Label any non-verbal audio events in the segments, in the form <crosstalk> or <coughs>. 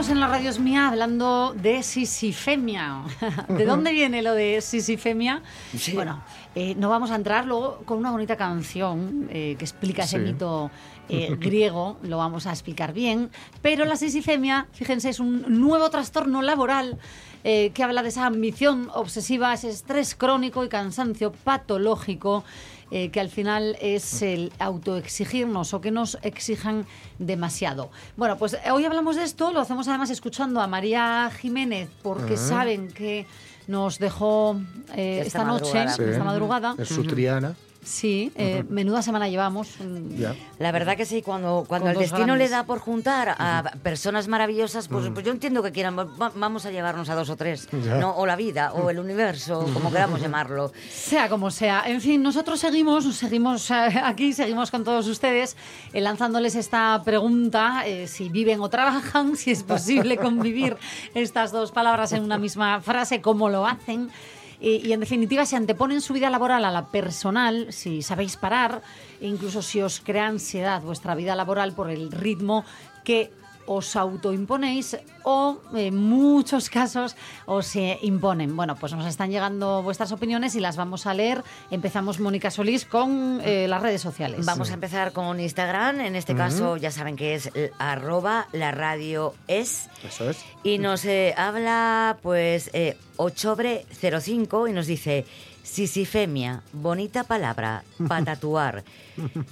seguimos en la radio es mía hablando de sisifemia. <laughs> ¿De dónde viene lo de sisifemia? Bueno, eh, no vamos a entrar luego con una bonita canción eh, que explica ese Sí. mito eh, <laughs> griego, lo vamos a explicar bien. Pero la sisifemia, fíjense, es un nuevo trastorno laboral eh, que habla de esa ambición obsesiva, ese estrés crónico y cansancio patológico eh, que al final es el autoexigirnos o que nos exijan demasiado. Bueno, pues eh, hoy hablamos de esto, lo hacemos además escuchando a María Jiménez, porque saben que nos dejó eh, Esta esta, noche. Sí. esta madrugada. Es su triana. Sí, eh, menuda semana llevamos. La verdad que sí, cuando, cuando Con el destino grandes. le da por juntar a personas maravillosas, pues, pues yo entiendo que quieran, va- vamos a llevarnos a dos o tres. ¿no? o la vida, o el universo, como queramos <laughs> llamarlo. Sea como sea. En fin, nosotros seguimos, seguimos eh, aquí, seguimos con todos ustedes, eh, lanzándoles esta pregunta, eh, si viven o trabajan, <laughs> si es posible convivir estas dos palabras en una misma frase, cómo lo hacen. Y, y, en definitiva, si anteponen su vida laboral a la personal, si sabéis parar, e incluso si os crea ansiedad vuestra vida laboral por el ritmo que os autoimponéis o en muchos casos os eh, imponen. Bueno, pues nos están llegando vuestras opiniones y las vamos a leer. Empezamos, Mónica Solís, con eh, las redes sociales. Vamos a empezar con Instagram, en este caso ya saben que es eh, arroba la radio es. Eso es. Y nos eh, habla, pues, eh, Ochobre05 y nos dice: Sisifemia, bonita palabra, para <laughs> tatuar.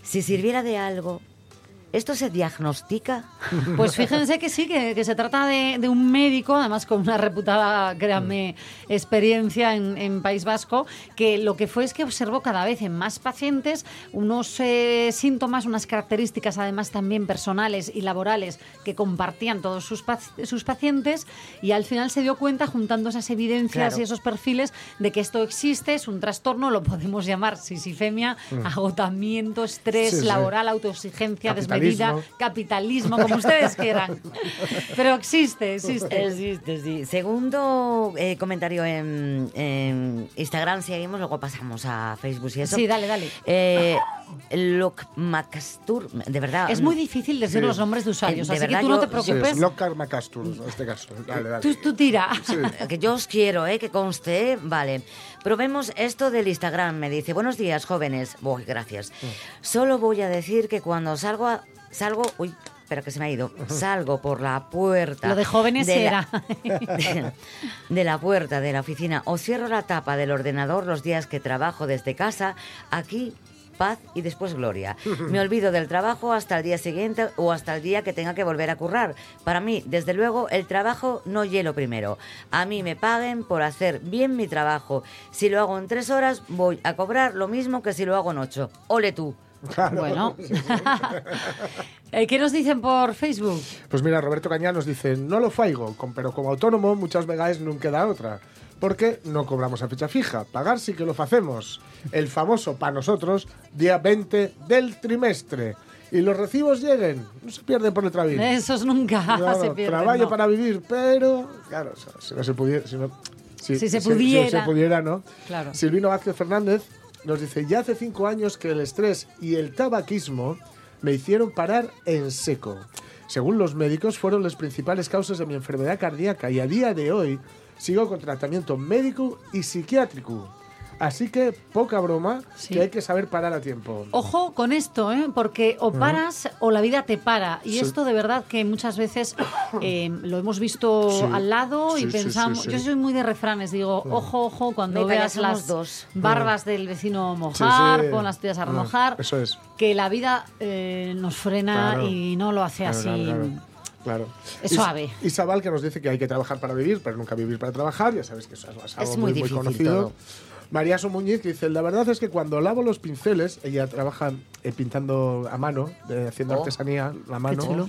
Si sirviera de algo, ¿esto se diagnostica? <laughs> Pues fíjense que sí, que, que se trata de, de un médico, además con una reputada, créanme, experiencia en, en País Vasco, que lo que fue es que observó cada vez en más pacientes unos eh, síntomas, unas características además también personales y laborales que compartían todos sus, pac- sus pacientes y al final se dio cuenta, juntando esas evidencias Claro. y esos perfiles, de que esto existe, es un trastorno, lo podemos llamar sisifemia, agotamiento, estrés Sí, sí. laboral, autoexigencia, Capitalismo. Desmedida, capitalismo, como ustedes quieran. <laughs> Pero existe, existe. Existe, sí. Segundo eh, comentario en, en Instagram, seguimos, luego pasamos a Facebook y eso. Sí, dale, dale. Eh, Loc Macastur, de verdad. Es muy difícil decir Sí. los nombres de usuarios, Eh, de así que verdad, tú no te sí, Sí, preocupes. es Lockhart Macastur, en este caso. Dale, dale. Tú, tú tira. Que yo os quiero, ¿eh? que conste. ¿eh? Vale. Probemos esto del Instagram. Me dice, buenos días, jóvenes. Voy, gracias. Solo voy a decir que cuando salgo, a- salgo, uy, espera que se me ha ido. <laughs> Salgo por la puerta. Lo de jóvenes de era. la- <laughs> de, de la puerta de la oficina o cierro la tapa del ordenador los días que trabajo desde casa. Aquí paz y después gloria. <laughs> Me olvido del trabajo hasta el día siguiente o hasta el día que tenga que volver a currar. Para mí, desde luego, el trabajo no hielo primero. A mí me paguen por hacer bien mi trabajo. Si lo hago en tres horas, voy a cobrar lo mismo que si lo hago en ocho. Ole tú. Bueno. <laughs> <laughs> Eh, ¿Qué nos dicen por Facebook? Pues mira, Roberto Cañal nos dice, no lo faigo, pero como autónomo muchas veces no queda otra. Porque no cobramos a fecha fija. Pagar sí que lo hacemos. El famoso para nosotros día 20 del trimestre. Y los recibos lleguen. No se pierden por el trabajo. Esos nunca <laughs> Claro, se pierden. trabajo no. para vivir, pero claro, si no se pudiera, si, no- Si se Si, pudiera. se pudiera, ¿no? Claro. Silvino Vázquez Fernández nos dice, ya hace cinco años que el estrés y el tabaquismo me hicieron parar en seco. Según los médicos, fueron las principales causas de mi enfermedad cardíaca y a día de hoy sigo con tratamiento médico y psiquiátrico. Así que poca broma, Sí. que hay que saber parar a tiempo. Ojo con esto, ¿eh? porque o paras o la vida te para. Y Sí. esto de verdad que muchas veces <coughs> eh, lo hemos visto Sí. al lado Sí, y sí, sí, pensamos. sí. Yo soy muy de refranes, digo, ojo, ojo, cuando veas las dos. barbas del vecino mojar, Sí, sí. con las tuyas a Ah, remojar, eso es. que la vida eh, nos frena Claro. y no lo hace Claro, así. claro, claro. Es suave. Isabel que nos dice que hay que trabajar para vivir, pero nunca vivir para trabajar. Ya sabes que eso es algo Es muy conocido. todo. María Muñiz dice, la verdad es que cuando lavo los pinceles, ella trabaja eh, pintando a mano, eh, haciendo Oh, artesanía a mano,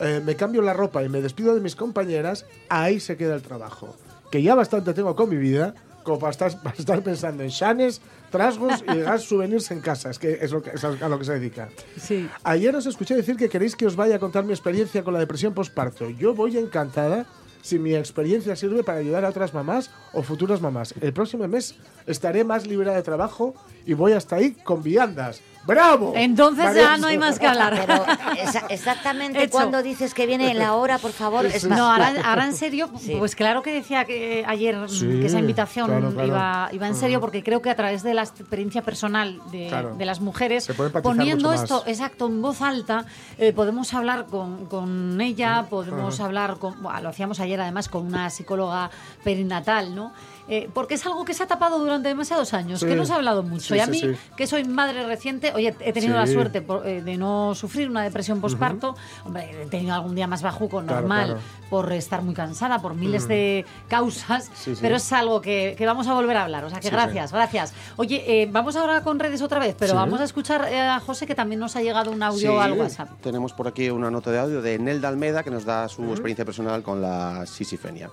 eh, me cambio la ropa y me despido de mis compañeras, ahí se queda el trabajo. que ya bastante tengo con mi vida, como para estar, para estar pensando en shanes, trasgos y gas <laughs> souvenirs en casa. Es que es, lo que, es a lo que se dedica. Sí. Ayer os escuché decir que queréis que os vaya a contar mi experiencia con la depresión postparto. Yo voy encantada si mi experiencia sirve para ayudar a otras mamás o futuras mamás. El próximo mes estaré más libre de trabajo y voy hasta ahí con viandas. ¡Bravo! Entonces ya no hay más que hablar. Pero esa- exactamente Hecho. cuando dices que viene la hora, por favor. Es No, ahora, ahora en serio, Sí. pues claro que decía que eh, ayer mm, Sí, que esa invitación claro, claro. Iba, iba en serio porque creo que a través de la experiencia personal de, Claro. de las mujeres, poniendo esto, exacto, en voz alta, eh, podemos hablar con, con ella, podemos hablar con, bueno, lo hacíamos ayer además con una psicóloga perinatal, ¿no? Eh, porque es algo que se ha tapado durante demasiados años, Sí. que no se ha hablado mucho. Sí, y a mí, sí. que soy madre reciente, oye, he tenido la suerte por, eh, de no sufrir una depresión postparto. Hombre, he tenido algún día más bajuco, normal, claro. por estar muy cansada, por miles de causas, Sí, sí. pero es algo que, que vamos a volver a hablar. O sea que Sí, gracias, gracias. Oye, eh, vamos ahora con redes otra vez, pero Sí. vamos a escuchar eh, a José, que también nos ha llegado un audio Sí, al WhatsApp. Tenemos por aquí una nota de audio de Nelda Almeda que nos da su experiencia personal con la sisifenia.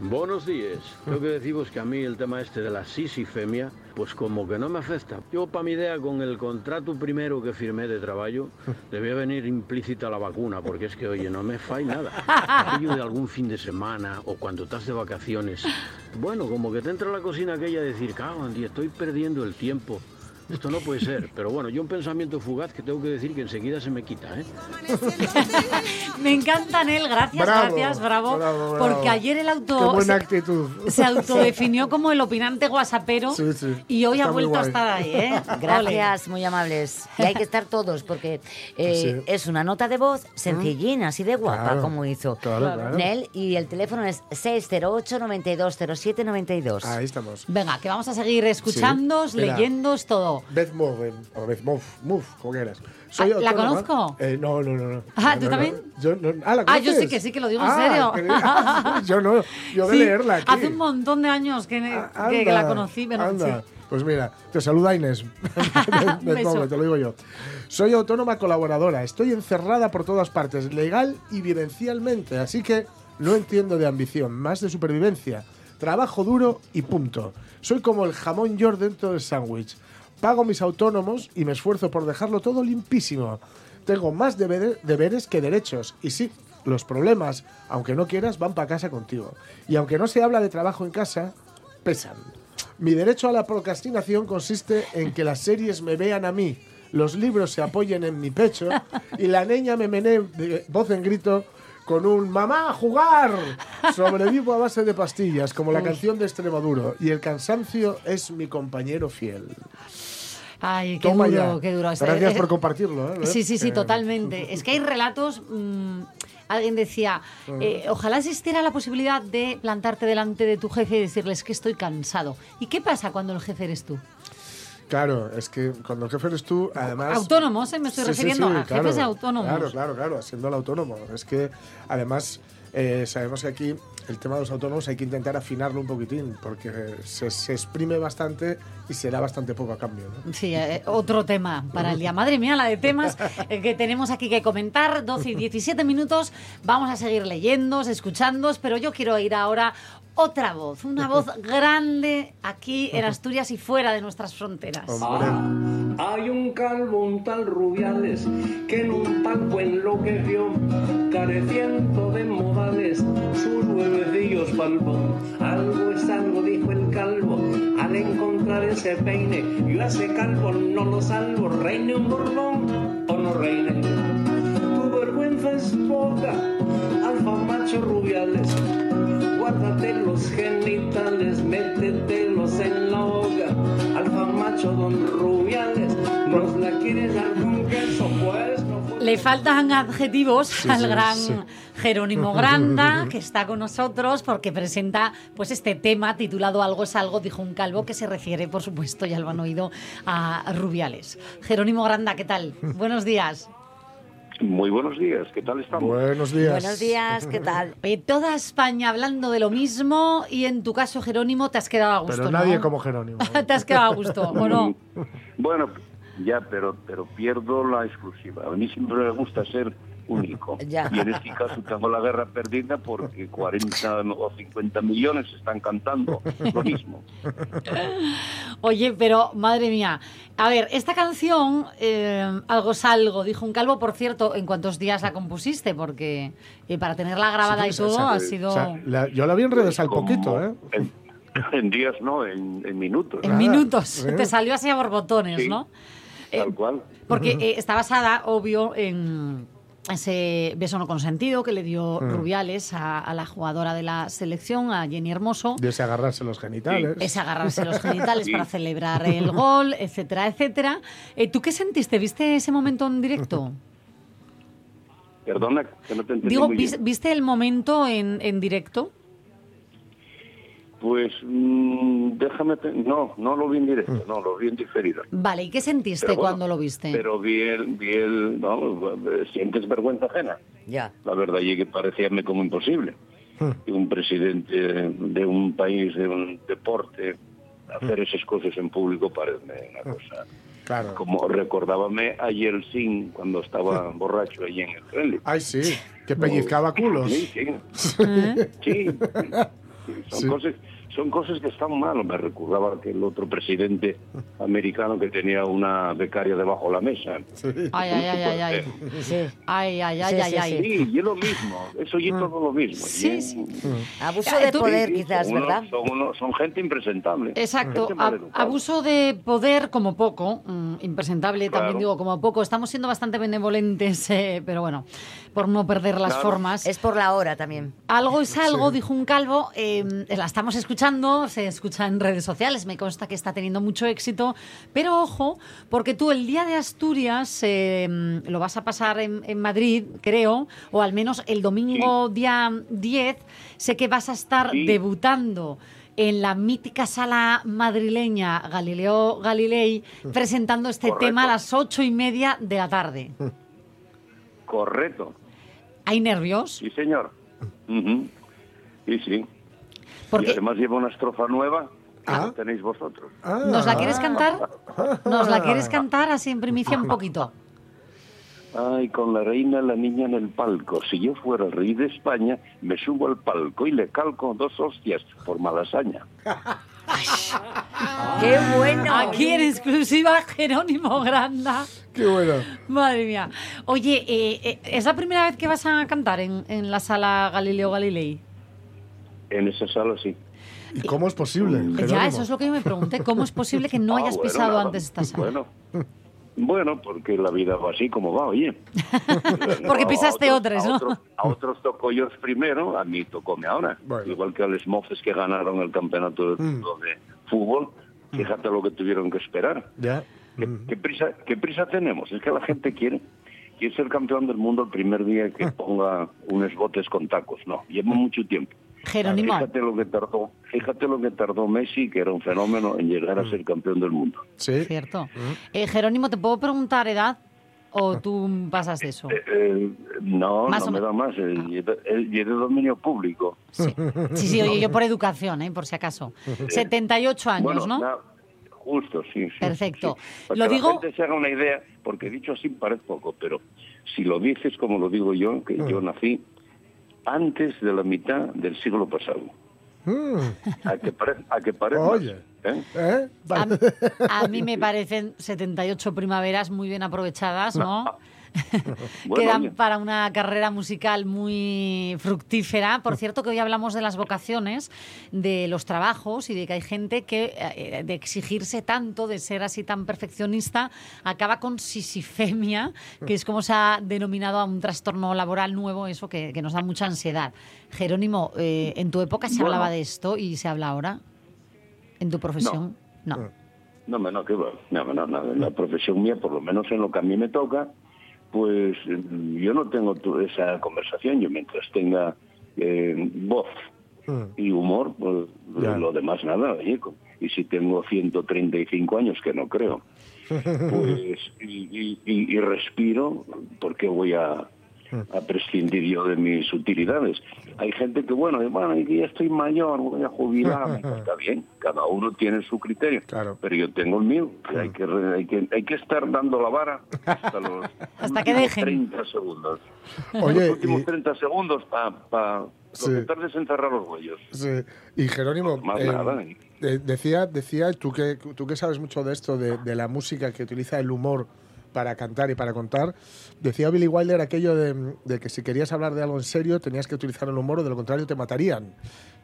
Buenos días. Tengo que deciros que a mí el tema este de la sisifemia, pues como que no me afecta. Yo, para mi idea, con el contrato primero que firmé de trabajo, <laughs> debía venir implícita la vacuna, porque es que, oye, no me fai nada. <laughs> Aquello de algún fin de semana o cuando estás de vacaciones, bueno, como que te entra la cocina aquella de decir, cago estoy perdiendo el tiempo. Esto no puede ser, pero bueno, yo un pensamiento fugaz que tengo que decir que enseguida se me quita, ¿eh? Me encanta, Nel, gracias, Bravo, gracias, bravo, bravo, bravo. porque ayer el ¡Qué auto buena se, actitud! se autodefinió como el opinante guasapero Sí, sí. y hoy Está ha vuelto a estar ahí, ¿eh? <laughs> Gracias, muy amables. Y hay que estar todos, porque eh, Sí. es una nota de voz sencillín, así de guapa, Claro, como hizo claro, claro. Nel. Y el teléfono es 608-9207-92. Ahí estamos. Venga, que vamos a seguir escuchándos, Sí, mira. Beth Move, o Beth Move, Move, como quieras. Ah, ¿la conozco? Eh, no, no, no. no. Ah, ¿tú no, también? no. Yo, no, ah, ¿la Ah, yo sí que sí, que lo digo en Ah, serio. <laughs> que- yo no, yo de Sí, leerla aquí. Hace un montón de años que, que- la conocí, pero anda. sí. Pues mira, te saluda Inés. <laughs> <laughs> Beth te lo digo yo. Soy autónoma colaboradora. Estoy encerrada por todas partes, legal y vivencialmente. Así que no entiendo de ambición, más de supervivencia. Trabajo duro y punto. Soy como el jamón york dentro del sándwich. Pago mis autónomos y me esfuerzo por dejarlo todo limpísimo. Tengo más deber- deberes que derechos. Y sí, los problemas, aunque no quieras, van para casa contigo. Y aunque no se habla de trabajo en casa, pesan. Mi derecho a la procrastinación consiste en que las series me vean a mí, los libros se apoyen en mi pecho y la niña me menee de voz en grito con un ¡Mamá, a jugar! Sobrevivo a base de pastillas, como la canción de Extremoduro, y el cansancio es mi compañero fiel. Ay, qué Toma duro, ya. qué duro. Gracias Eh, por compartirlo. ¿eh? Sí, sí, sí, Eh, totalmente. <laughs> Es que hay relatos. mm, alguien decía, eh, ojalá existiera la posibilidad de plantarte delante de tu jefe y decirles que estoy cansado. ¿Y qué pasa cuando el jefe eres tú? Claro, es que cuando el jefe eres tú, además... Autónomos, ¿eh? me estoy Sí, refiriendo sí, a jefes autónomos. Claro, claro, claro, siendo el autónomo. Es que además eh, sabemos que aquí el tema de los autónomos hay que intentar afinarlo un poquitín, porque se, exprime bastante y se da bastante poco a cambio. ¿no? Sí, eh, otro tema para el día. Madre mía, la de temas eh, que tenemos aquí que comentar. 12 y 17 minutos. Vamos a seguir leyendo, escuchando, pero yo quiero ir ahora otra voz, una voz <laughs> grande aquí en Asturias y fuera de nuestras fronteras. Hombre, Hay un calvo, un tal Rubiales, que en un palco enloqueció, careciendo de modales, sus huevecillos palpó. Algo es algo, dijo el calvo, al encontrar ese peine, yo a ese calvo no lo salvo, reine un borbón o no reine. Tu vergüenza es poca, alfa macho Rubiales, guárdate los genitales, métetelos en la boca. Alfa macho don Rubiales, nos la quieres dar con queso, pues no fue- Le faltan adjetivos al sí, gran sí. Jerónimo <laughs> Granda, que está con nosotros porque presenta pues este tema titulado Algo es algo, dijo un calvo, que se refiere, por supuesto, ya lo han oído, a Rubiales. Jerónimo Granda, ¿qué tal? <laughs> Buenos días. Muy buenos días, ¿qué tal estamos? buenos días. Buenos días, ¿qué tal? <laughs> Oye, toda España hablando de lo mismo y en tu caso, Jerónimo, te has quedado a gusto, Pero ¿no? nadie como Jerónimo. ¿eh? <laughs> te has quedado a gusto, ¿o no? <laughs> Bueno, ya, pero, pero pierdo la exclusiva. A mí siempre me gusta ser único. <laughs> Ya. Y en este caso tengo la guerra perdida porque 40 o 50 millones están cantando lo mismo. <laughs> Oye, pero madre mía. A ver, esta canción, eh, Algo Salgo, dijo un calvo, por cierto, ¿en cuántos días la compusiste? Porque eh, para tenerla grabada y o todo sea, ha o sido sea, la- yo la vi en redes al poquito, ¿eh? En, en días no, en, en minutos. en nada, minutos. ¿eh? Te salió así a borbotones, Sí. ¿no? Tal Eh, cual. Porque eh, está basada, obvio, en ese beso no consentido que le dio Rubiales a, a la jugadora de la selección, a Jenny Hermoso. De ese agarrarse los genitales. Es agarrarse los <laughs> genitales Sí. para celebrar el gol, etcétera, etcétera. Eh, ¿Tú qué sentiste? ¿Viste ese momento en directo? Perdona, que no te entendí Digo, muy ¿vis- bien. ¿viste el momento en, en directo? Pues mm, déjame... No, no lo vi en directo, no, lo vi en diferido. Vale, ¿y qué sentiste bueno, cuando lo viste? Pero vi el... Vi el no, eh, sientes vergüenza ajena. Ya. La verdad es que parecíame como imposible que un presidente de un país, de un deporte, hacer esas cosas en público parece una cosa... Claro. Como recordábame a Yeltsin cuando estaba borracho allí en el Kremlin. Ay, sí, que pellizcaba culos. Sí, <laughs> sí. ¿Eh? Sí. Son, Sí. Cosas, son cosas que están mal. Me recordaba que el otro presidente americano que tenía una becaria debajo de la mesa. Ay, ay, ay, ay, ay. Sí. Ay, ay, ay, Sí, ay, sí, ay. Sí, y es lo mismo. Eso y es todo lo mismo. Sí, sí. Abuso Eh, de poder, sí, quizás, ¿verdad? Son, gente impresentable. Exacto, Gente abuso de poder como poco, mm, impresentable también digo como poco. Estamos siendo bastante benevolentes, <laughs> eh, pero bueno, por no perder las Claro. formas. Es por la hora también. Algo es algo, dijo un calvo. eh, la estamos escuchando, se escucha en redes sociales. Me consta que está teniendo mucho éxito. Pero ojo, porque tú el día de Asturias eh, lo vas a pasar en, en Madrid, creo, o al menos el domingo día 10. Sé que vas a estar Sí. debutando en la mítica sala madrileña Galileo Galilei presentando este Correcto. tema a las ocho y media de la tarde. Correcto. ¿Hay nervios? Sí, señor. Y sí. Porque- Y además lleva una estrofa nueva que Ah. no tenéis vosotros. Ah. ¿Nos la quieres cantar? ¿Nos la quieres cantar así en primicia un <laughs> poquito? Ay, con la reina la niña en el palco. Si yo fuera el rey de España, me subo al palco y le calco dos hostias por malasaña. <laughs> ¡Qué bueno! Aquí en exclusiva Jerónimo Granda. Qué bueno. Madre mía. Oye, eh, eh, ¿es la primera vez que vas a cantar en, en la sala Galileo Galilei? En esa sala sí. ¿Y cómo es posible? Ya, eso es lo que yo me pregunté. ¿Cómo es posible que no Ah, hayas bueno, pisado nada. antes esta sala? Bueno, bueno, porque la vida va así como va, oye. <laughs> Porque A pisaste otros- a ¿no? otros- a otros tocó ellos primero, a mí tocóme ahora. Bueno. Igual que a los mofes que ganaron el campeonato del mundo de fútbol, fíjate lo que tuvieron que esperar. Ya. ¿Qué, qué prisa, ¿Qué prisa tenemos? Es que la gente quiere, quiere ser campeón del mundo el primer día que ponga unos botes con tacos. No, lleva mucho tiempo. Jerónimo, Fíjate lo que tardó, fíjate lo que tardó Messi, que era un fenómeno, en llegar a ser campeón del mundo. Sí. cierto. Eh, Jerónimo, ¿te puedo preguntar edad? ¿O tú pasas de eso? Eh, eh, no, Más no me da más. eh, y de- eh, de dominio público. Sí, sí, sí, oye, yo por educación, ¿eh? por si acaso. 78 años, bueno, ¿no? na- justo, sí. sí, Perfecto. sí. Para Lo que digo- la gente se haga una idea, porque dicho así parece poco, pero si lo dices como lo digo yo, que yo nací antes de la mitad del siglo pasado. Mm. A que, pare- a que parezca. Oye. ¿eh? ¿Eh? A, Vale. a mí me parecen 78 primaveras muy bien aprovechadas, ¿no? <laughs> Bueno, Quedan para una carrera musical muy fructífera. Por cierto, que hoy hablamos de las vocaciones, de los trabajos y de que hay gente que, eh, de exigirse tanto, de ser así tan perfeccionista, acaba con sisifemia, que es como se ha denominado a un trastorno laboral nuevo, eso que, que nos da mucha ansiedad. Jerónimo, eh, ¿en tu época se Bueno. hablaba de esto y se habla ahora? ¿En tu profesión? no. No, no, no, que. No, no, no, en la profesión mía, por lo menos en lo que a mí me toca, pues yo no tengo tu- esa conversación. Yo mientras tenga eh, voz Mm. y humor, pues lo demás nada, oye. Y si tengo 135 años, que no creo, <laughs> pues y, y- y- y respiro, ¿por qué voy a, a prescindir yo de mis utilidades. Hay gente que, bueno, bueno, ya estoy mayor, voy a jubilarme. <laughs> Está bien, cada uno tiene su criterio. Claro. Pero yo tengo el mío, que hay que, hay que, hay que estar dando la vara hasta los <laughs> Hasta que últimos dejen. 30 segundos. Oye, los últimos y- 30 segundos para Sí. lo que tardes en cerrar los huellos. Sí. Y Jerónimo, Más eh, nada. de- decía, decía tú que tú que sabes mucho de esto, de, de la música que utiliza el humor para cantar y para contar, decía Billy Wilder aquello de, de que si querías hablar de algo en serio tenías que utilizar el humor o de lo contrario te matarían.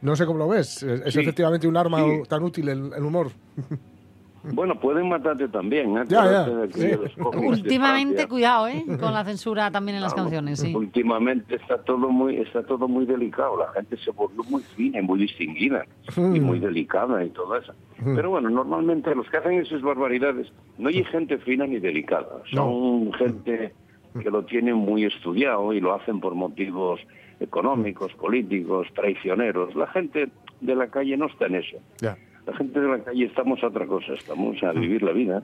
No sé cómo lo ves. ¿Es, Sí. efectivamente un arma Sí. tan útil el, el humor? <laughs> Bueno, pueden matarte también. ¿eh? Ya, ya, sí. Últimamente, cuidado, ¿eh? <laughs> Con la censura también en las Vamos, canciones, sí. Últimamente está todo muy está todo muy delicado. La gente se volvió muy fina y muy distinguida y muy delicada y todo eso. Pero bueno, normalmente los que hacen esas barbaridades no hay gente fina ni delicada. Son gente que lo tienen muy estudiado y lo hacen por motivos económicos, políticos, traicioneros. La gente de la calle no está en eso. Ya. La gente de la calle estamos a otra cosa, estamos a vivir la vida.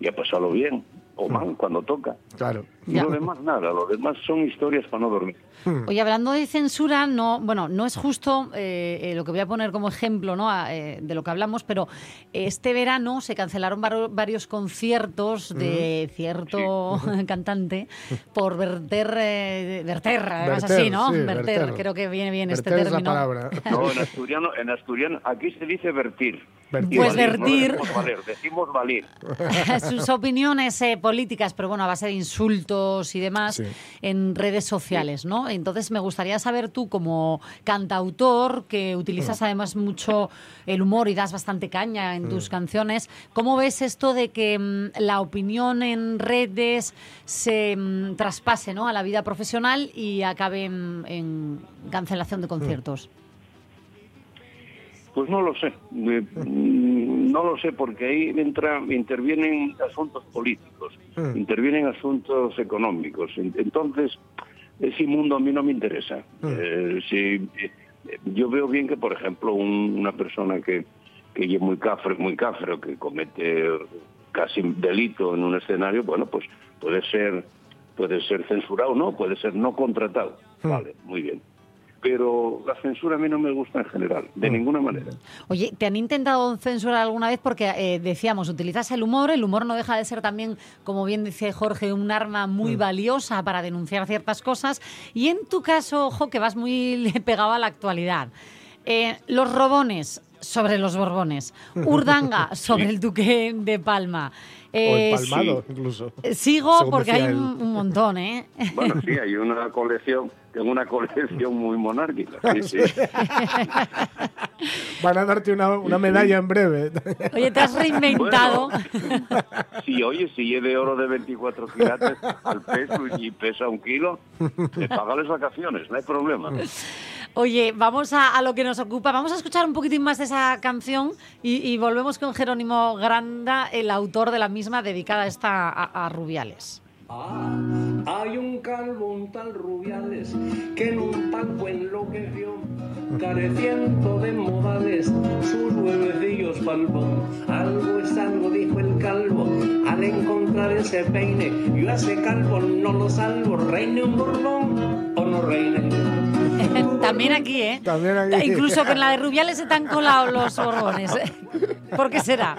Y a pasarlo bien o mal cuando toca. Claro. Y Ya. lo demás nada, lo demás son historias para no dormir. Oye, hablando de censura, no, bueno, no es justo eh, eh, lo que voy a poner como ejemplo ¿no? a, eh, de lo que hablamos, pero este verano se cancelaron var- varios conciertos de cierto <laughs> cantante por verter, eh, verter, además Verter, así, ¿no? sí, verter, verter. creo que viene bien este Verter es la término. palabra. No, en asturiano, en asturiano, aquí se dice vertir. Vertir. Pues valir, no vertir. decimos valer, decimos valir. <laughs> sus opiniones eh, políticas, pero bueno, a base de insultos y demás Sí. en redes sociales, ¿no? Entonces me gustaría saber tú, como cantautor, que Mm. utilizas además mucho el humor y das bastante caña en Mm. tus canciones, ¿cómo ves esto de que mm, la opinión en redes se mm, traspase ¿no? a la vida profesional y acabe en, en cancelación de Mm. Pues no lo sé. Mm, no lo sé porque ahí entra, intervienen asuntos políticos, Mm. intervienen asuntos económicos. En- Entonces, ese mundo a mí no me interesa. Eh, si, eh, yo veo bien que, por ejemplo, un- una persona que, que es muy cafre, muy cafre o que comete casi un delito en un escenario, bueno, pues puede ser puede ser censurado, no, puede ser no contratado. Vale, muy bien. Pero la censura a mí no me gusta en general, de ninguna manera. Oye, ¿te han intentado censurar alguna vez? Porque eh, decíamos, utilizas el humor, el humor no deja de ser también, como bien dice Jorge, un arma muy valiosa para denunciar ciertas cosas. Y en tu caso, ojo, que vas muy <laughs> pegado a la actualidad. Eh, los robones sobre los borbones, <laughs> Urdanga sobre el duque de Palma. O Eh, palmado, incluso. eh, Sigo porque hay un, él. un montón, ¿eh? Bueno, sí, hay una colección, tengo una colección muy monárquica. Sí, sí. Van a darte una, una medalla en breve. Oye, te has reinventado. Si oye, si es de oro de 24 quilates al peso y pesa un kilo, te paga las vacaciones, no hay problema. Oye, vamos a, a lo que nos ocupa. Vamos a escuchar un poquitín más de esa canción y, volvemos con Jerónimo Granda, el autor de la misma, dedicada esta a, Rubiales. Ah, hay un calvo, un tal Rubiales, que en un palco enloqueció, careciendo de modales, sus huevecillos palpó. Algo es algo, dijo el calvo, al encontrar ese peine, yo a ese calvo no lo salvo, reine un borbón o no reine. <laughs> También aquí, ¿eh? También aquí. Incluso con la de Rubiales se te han colado los borbones. ¿eh? ¿Por qué será?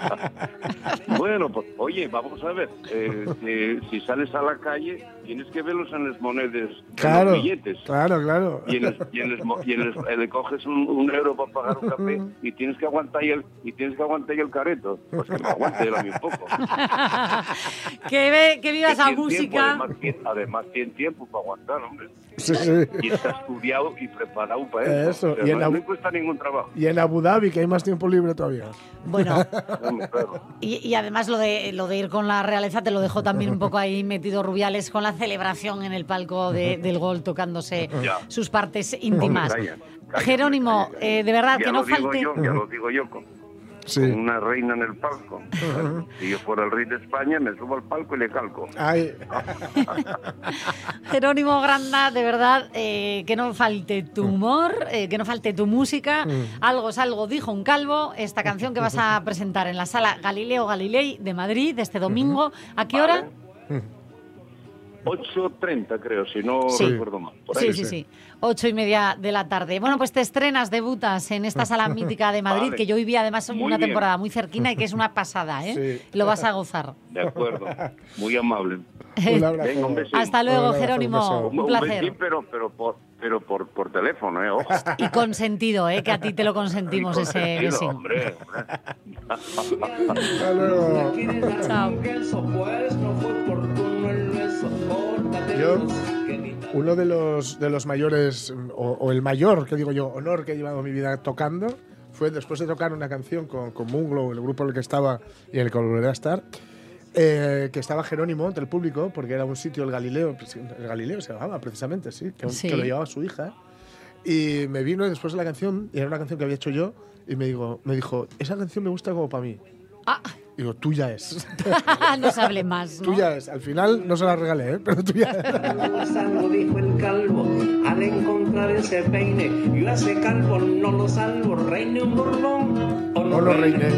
Bueno, pues oye, vamos a ver, eh, si sales a la calle, tienes que verlos en las monedas, en Claro, los billetes. claro, claro. y, en y en y en eh, le coges un, un euro para pagar un café y tienes que aguantar ahí el y tienes que aguantar el careto pues que me aguante él a mí un poco <laughs> que, ve- que viva Que esa tiene tiempo, música. además, tiene, además tiene tiempo para aguantar hombre Sí, sí. y está estudiado y preparado para eso, Eso, O sea, y en no, no cuesta ningún trabajo Y en Abu Dhabi, que hay más tiempo libre todavía. Bueno, <laughs> y, y además lo de, lo de ir con la realeza te lo dejó también un poco ahí metido Rubiales con la celebración en el palco de- del gol tocándose Ya. sus partes íntimas. Hombre, calla, calla, Jerónimo, calla, calla. eh, de verdad, Ya que no digo falte... yo, ya lo digo yo con, Sí. con una reina en el palco si yo fuera el rey de España me subo al palco y le calco Ay, <laughs> Jerónimo Granda, de verdad, eh, que no falte tu humor, eh, que no falte tu música. Algo es algo, dijo un calvo. Esta canción que vas a <laughs> presentar en la sala Galileo Galilei de Madrid este domingo. ¿A qué hora? 8.30 creo, si no Sí. recuerdo mal. Por ahí. Sí, sí, sí. Ocho y media de la tarde. Bueno, pues te estrenas, debutas en esta sala <laughs> mítica de Madrid, Vale. que yo viví además Muy una bien. temporada muy cerquina y que es una pasada, ¿eh? Sí. Lo vas a gozar. De acuerdo. Muy amable. <laughs> Un abrazo. Venga, un. Hasta Un luego, abrazo, un Jerónimo. Un placer. besín, pero, pero, por, pero por, por teléfono, ¿eh? Ojo. Y consentido, ¿eh? Que a ti te lo consentimos ese besín. hombre. Hasta luego. Chao. Yo- Uno de los, de los mayores, o, o el mayor, que digo yo, honor que he llevado mi vida tocando, fue después de tocar una canción con, con Moonglow, el grupo en el que estaba y en el que volveré a estar, eh, que estaba Jerónimo entre el público, porque era un sitio, el Galileo, pues, el Galileo se llamaba precisamente, sí, que, Sí. que lo llevaba su hija. Y me vino después de la canción, y era una canción que había hecho yo, y me, digo, me dijo, esa canción me gusta como para mí. Ah, Digo, tuya es. <laughs> no se hable más, ¿no? tuya es. Al final no se la regalé, ¿eh? pero tuya es. Dijo el calvo, al encontrar ese peine. Yo a ese calvo no lo salvo, reine un borbón o No lo reiné.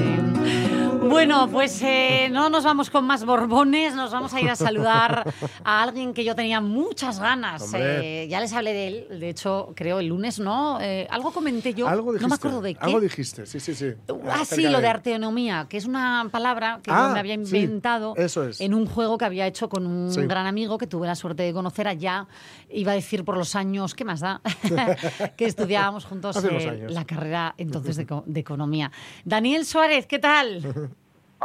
Bueno, pues eh, no nos vamos con más borbones, nos vamos a ir a saludar a alguien que yo tenía muchas ganas. Eh, ya les hablé de él, de hecho, creo el lunes, ¿no? Eh, algo comenté yo, Algo dijiste. no me acuerdo de qué. Algo dijiste, sí, sí, sí. Ah, sí, lo de arteonomía, que es una palabra que yo Ah, me había sí, inventado eso es. en un juego que había hecho con un Sí. gran amigo que tuve la suerte de conocer allá, iba a decir por los años, ¿qué más da? <laughs> que estudiábamos juntos eh, la carrera entonces de, de economía. Daniel Suárez, ¿qué tal? <laughs>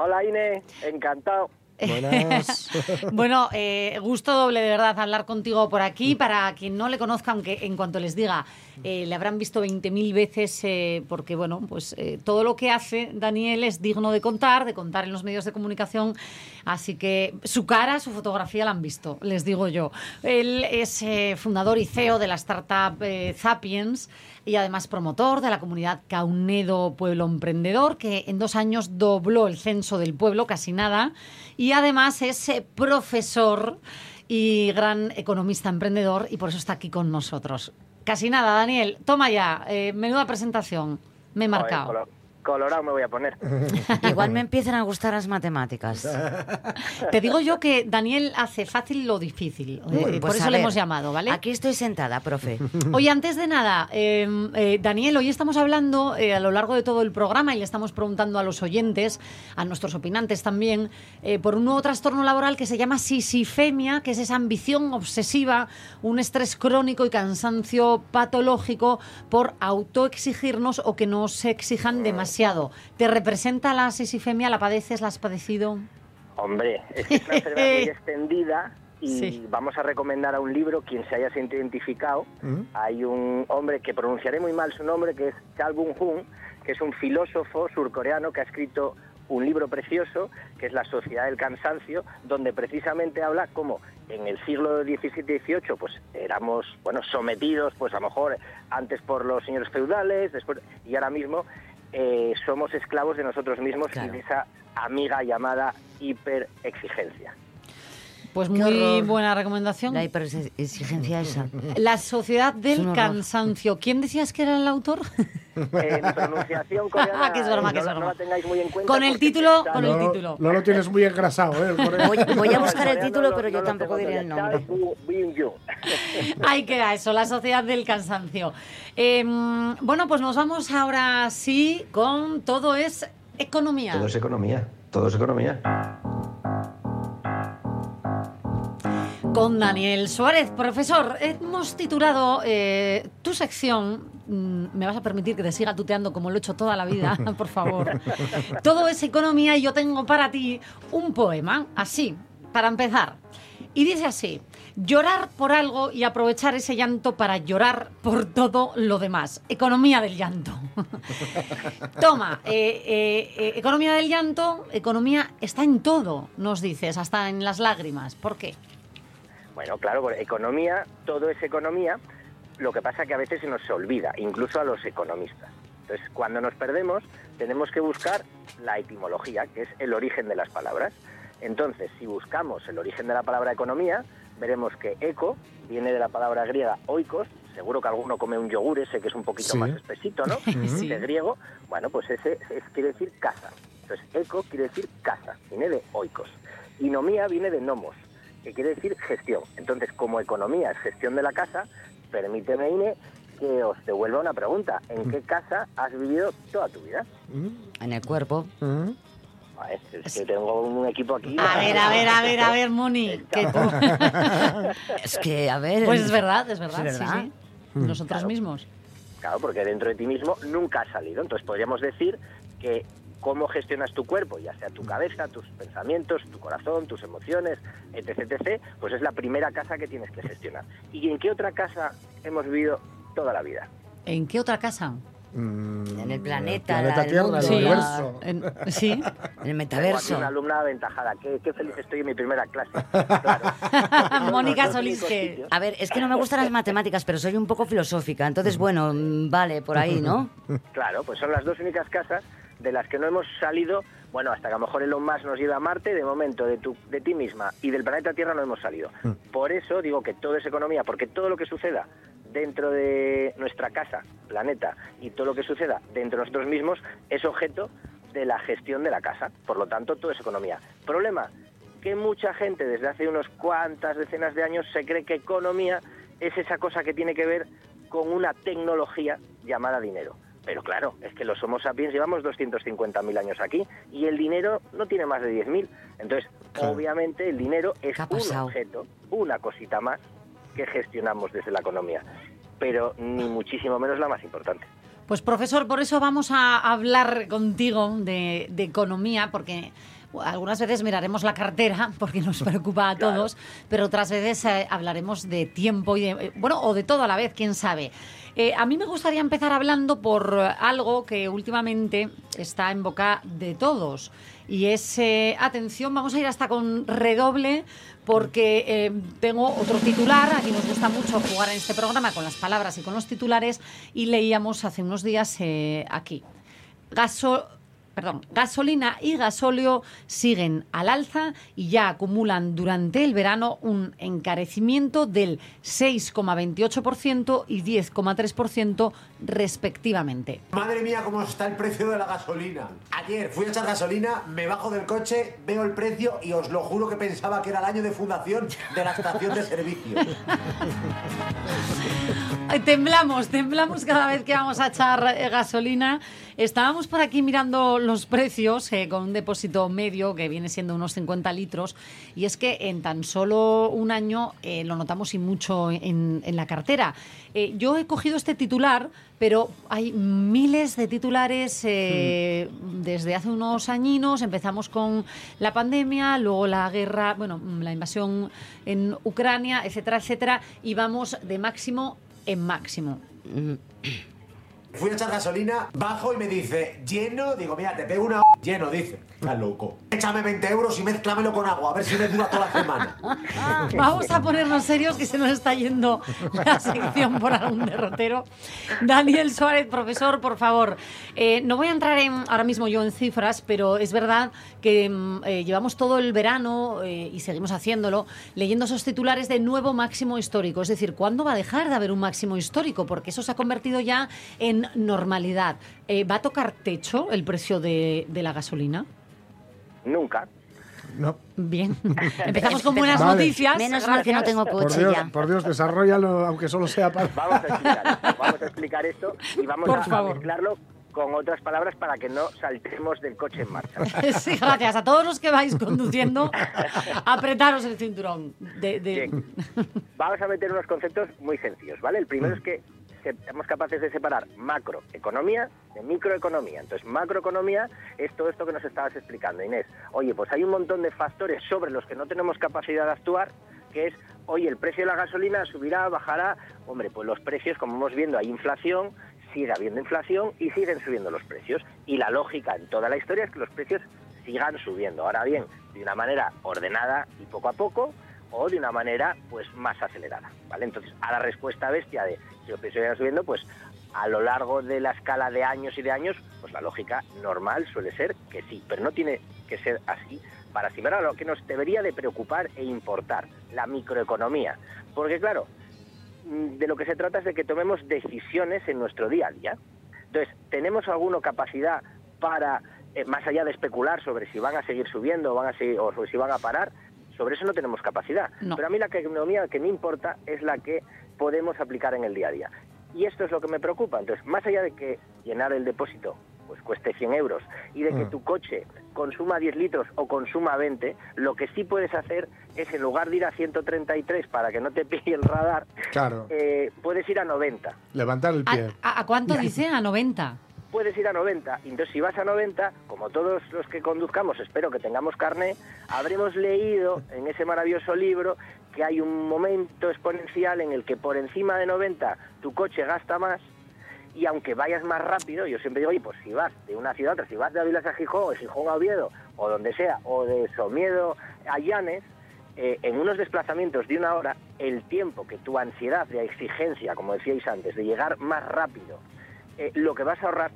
Hola Ine, encantado. Buenas. <laughs> Bueno, eh, gusto doble de verdad hablar contigo por aquí. Para quien no le conozca, aunque en cuanto les diga, eh, le habrán visto 20.000 veces, eh, porque bueno, pues eh, todo lo que hace Daniel es digno de contar, de contar en los medios de comunicación. Así que su cara, su fotografía la han visto, les digo yo. Él es fundador y CEO de la startup Zapiens y además promotor de la comunidad Caunedo Pueblo Emprendedor, que en dos años dobló el censo del pueblo, casi nada, y además es profesor y gran economista emprendedor, y por eso está aquí con nosotros. Casi nada, Daniel, toma ya, eh, menuda presentación, me he marcado. Colorado me voy a poner. <laughs> Igual me empiezan a gustar las matemáticas. <laughs> Te digo yo que Daniel hace fácil lo difícil, eh, por Pues eso a le ver, hemos llamado, ¿vale? Aquí estoy sentada, profe. <laughs> Oye, antes de nada, eh, eh, Daniel, hoy estamos hablando eh, a lo largo de todo el programa y le estamos preguntando a los oyentes, a nuestros opinantes también, eh, por un nuevo trastorno laboral que se llama sisifemia, que es esa ambición obsesiva, un estrés crónico y cansancio patológico por autoexigirnos o que nos exijan demasiado. ¿Te representa la sisifemia? ¿La padeces? ¿La has padecido? Hombre, es que es una enfermedad muy <laughs> extendida y Sí. vamos a recomendar a un libro, quien se haya sentido identificado. Hay un hombre que pronunciaré muy mal su nombre, que es Chal Bung-hun, que es un filósofo surcoreano que ha escrito un libro precioso, que es La Sociedad del Cansancio, donde precisamente habla cómo en el siglo XVII y XVIII pues éramos bueno sometidos pues a lo mejor antes por los señores feudales, después y ahora mismo eh, somos esclavos de nosotros mismos Claro. y de esa amiga llamada hiperexigencia. Pues muy buena recomendación. La hiperexigencia esa. La Sociedad del. Cansancio. ¿Quién decías que era el autor? Eh, mi pronunciación <laughs> coreana Ah, que es broma, eh, que es broma. no la tengáis muy en cuenta. Con el título, está- con el no, título. no lo tienes muy engrasado, ¿eh? Voy, voy a buscar el título, pero yo tampoco diré el nombre. <laughs> Ahí queda eso, la Sociedad del Cansancio. Eh, bueno, pues nos vamos ahora sí con todo es economía. Todo es economía, todo es economía. Con Daniel Suárez. Profesor, hemos titulado eh, tu sección. mm, Me vas a permitir que te siga tuteando como lo he hecho toda la vida, <laughs> por favor. Todo es economía y yo tengo para ti un poema, así, para empezar. Y dice así, llorar por algo y aprovechar ese llanto para llorar por todo lo demás. Economía del llanto. <laughs> Toma, eh, eh, eh, economía del llanto, economía está en todo, nos dices, hasta en las lágrimas. ¿Por qué? Bueno, claro, por economía, todo es economía. Lo que pasa que a veces se nos olvida, incluso a los economistas. Entonces, cuando nos perdemos, tenemos que buscar la etimología, que es el origen de las palabras. Entonces, si buscamos el origen de la palabra economía, veremos que eco viene de la palabra griega oikos. Seguro que alguno come un yogur ese que es un poquito Sí. más espesito, ¿no? <laughs> Sí. De griego. Bueno, pues ese es- quiere decir casa. Entonces, eco quiere decir casa, viene de oikos. Y nomía viene de nomos, que quiere decir gestión. Entonces, como economía es gestión de la casa, permíteme, Ine, que os devuelva una pregunta. ¿En qué casa has vivido toda tu vida? En el cuerpo. Vale, es que tengo un equipo aquí. A ver, a ver, a ver, a ver, Moni, <laughs> que tú... <laughs> Es que, a ver. Pues es verdad, es verdad, Es sí, verdad. sí. Nosotros mismos. Claro, porque dentro de ti mismo nunca has salido. Entonces podríamos decir que cómo gestionas tu cuerpo, ya sea tu cabeza, tus pensamientos, tu corazón, tus emociones, etc, etc, pues es la primera casa que tienes que gestionar. ¿Y en qué otra casa hemos vivido toda la vida? ¿En qué otra casa? En el planeta, planeta la- el Tierra, mundo, el Sí. universo. En- sí. el <laughs> Tengo aquí metaverso. una alumna aventajada. Qué, qué feliz estoy en mi primera clase. <laughs> Claro. <laughs> Mónica Solís, que... A ver, es que no me gustan las matemáticas, pero soy un poco filosófica. Entonces, bueno, mm, vale, por ahí, ¿no? Claro, pues son las dos únicas casas de las que no hemos salido, bueno, hasta que a lo mejor Elon Musk nos lleve a Marte, de momento de, tu, de ti misma y del planeta Tierra no hemos salido. Por eso digo que todo es economía, porque todo lo que suceda dentro de nuestra casa, planeta, y todo lo que suceda dentro de nosotros mismos es objeto de la gestión de la casa. Por lo tanto, todo es economía. Problema, que mucha gente desde hace unos cuantas decenas de años se cree que economía es esa cosa que tiene que ver con una tecnología llamada dinero. Pero claro, es que los Homo sapiens llevamos 250.000 años aquí y el dinero no tiene más de 10.000. Entonces, obviamente el dinero es ¿Qué ha un objeto, una cosita más que gestionamos desde la economía, pero ni muchísimo menos la más importante. Pues profesor, por eso vamos a hablar contigo de, de economía, porque algunas veces miraremos la cartera, <laughs> porque nos preocupa a Claro. todos, pero otras veces eh, hablaremos de tiempo y de, eh, bueno, o de todo a la vez, quién sabe. Eh, a mí me gustaría empezar hablando por algo que últimamente está en boca de todos. Y es, eh, atención, vamos a ir hasta con redoble porque eh, tengo otro titular. Aquí nos gusta mucho jugar en este programa con las palabras y con los titulares. Y leíamos hace unos días aquí. Gaso, perdón, gasolina y gasóleo siguen al alza y ya acumulan durante el verano un encarecimiento del 6,28% y 10,3% respectivamente. Madre mía, cómo está el precio de la gasolina. Ayer fui a echar gasolina, me bajo del coche, veo el precio y os lo juro que pensaba que era el año de fundación de la estación de servicio. <laughs> Temblamos, temblamos cada vez que vamos a echar eh, gasolina. Estábamos por aquí mirando los precios eh, con un depósito medio que viene siendo unos 50 litros y es que en tan solo un año eh, lo notamos y mucho en, en la cartera. Eh, yo he cogido este titular, pero hay miles de titulares eh, desde hace unos añinos. Empezamos con la pandemia, luego la guerra, bueno, la invasión en Ucrania, etcétera, etcétera, y vamos de máximo en máximo. Fui a echar gasolina, bajo y me dice, lleno, digo, mira, te pego una lleno, dice. Está loco. Échame 20 euros y mézclamelo con agua, a ver si me dura toda la semana. <laughs> Vamos a ponernos serios que se nos está yendo la sección por algún derrotero. Daniel Suárez, profesor, por favor. Eh, no voy a entrar en, ahora mismo yo en cifras, pero es verdad que mm, eh, llevamos todo el verano eh, y seguimos haciéndolo leyendo esos titulares de nuevo máximo histórico. Es decir, ¿cuándo va a dejar de haber un máximo histórico? Porque eso se ha convertido ya en normalidad. ¿Va a tocar techo el precio de, de la gasolina? Nunca. No. Bien. <laughs> Empezamos con buenas Vale. noticias. Menos mal que no tengo Por coche Dios, ya. por Dios, desarrollalo, aunque solo sea para. Vamos a explicar esto, vamos a explicar esto y vamos Por a, a favor. mezclarlo con otras palabras para que no saltemos del coche en marcha. <laughs> Sí, gracias. A todos los que vais conduciendo, apretaros el cinturón. De, de- Bien. Vamos a meter unos conceptos muy sencillos, ¿vale? El primero es que seamos capaces de separar macroeconomía de microeconomía. Entonces, macroeconomía es todo esto que nos estabas explicando, Inés. Oye, pues hay un montón de factores sobre los que no tenemos capacidad de actuar, que es, oye, el precio de la gasolina subirá, bajará. Hombre, pues los precios, como hemos viendo, hay inflación, sigue habiendo inflación y siguen subiendo los precios. Y la lógica en toda la historia es que los precios sigan subiendo. Ahora bien, de una manera ordenada y poco a poco, o de una manera pues más acelerada, ¿vale? Entonces, a la respuesta bestia de si los precios siguen subiendo, pues a lo largo de la escala de años y de años, pues la lógica normal suele ser que sí, pero no tiene que ser así para similar a lo que nos debería de preocupar e importar, la microeconomía. Porque claro, mm, de lo que se trata es de que tomemos decisiones en nuestro día a día. Entonces, ¿tenemos alguna capacidad para, eh, más allá de especular sobre si van a seguir subiendo o, van a seguir, o si van a parar? Sobre eso no tenemos capacidad. No. Pero a mí la economía que me importa es la que podemos aplicar en el día a día. Y esto es lo que me preocupa. Entonces, más allá de que llenar el depósito pues cueste 100 euros y de que Mm. tu coche consuma 10 litros o consuma 20, lo que sí puedes hacer es, en lugar de ir a 133 para que no te <laughs> pille el radar, Claro. eh, puedes ir a 90. Levantar el ¿A, pie. a- <laughs> a cuánto dice? ¿A 90? Puedes ir a 90. Y Entonces, si vas a 90, como todos los que conduzcamos, espero que tengamos carne, habremos leído en ese maravilloso libro que hay un momento exponencial en el que por encima de 90 tu coche gasta más y aunque vayas más rápido, yo siempre digo, oye, pues si vas de una ciudad a otra, si vas de Ávila a Gijón, o de Gijón a Oviedo, o donde sea, o de Somiedo a Llanes, eh, en unos desplazamientos de una hora, el tiempo que tu ansiedad de exigencia, como decíais antes, de llegar más rápido, eh, lo que vas a ahorrar,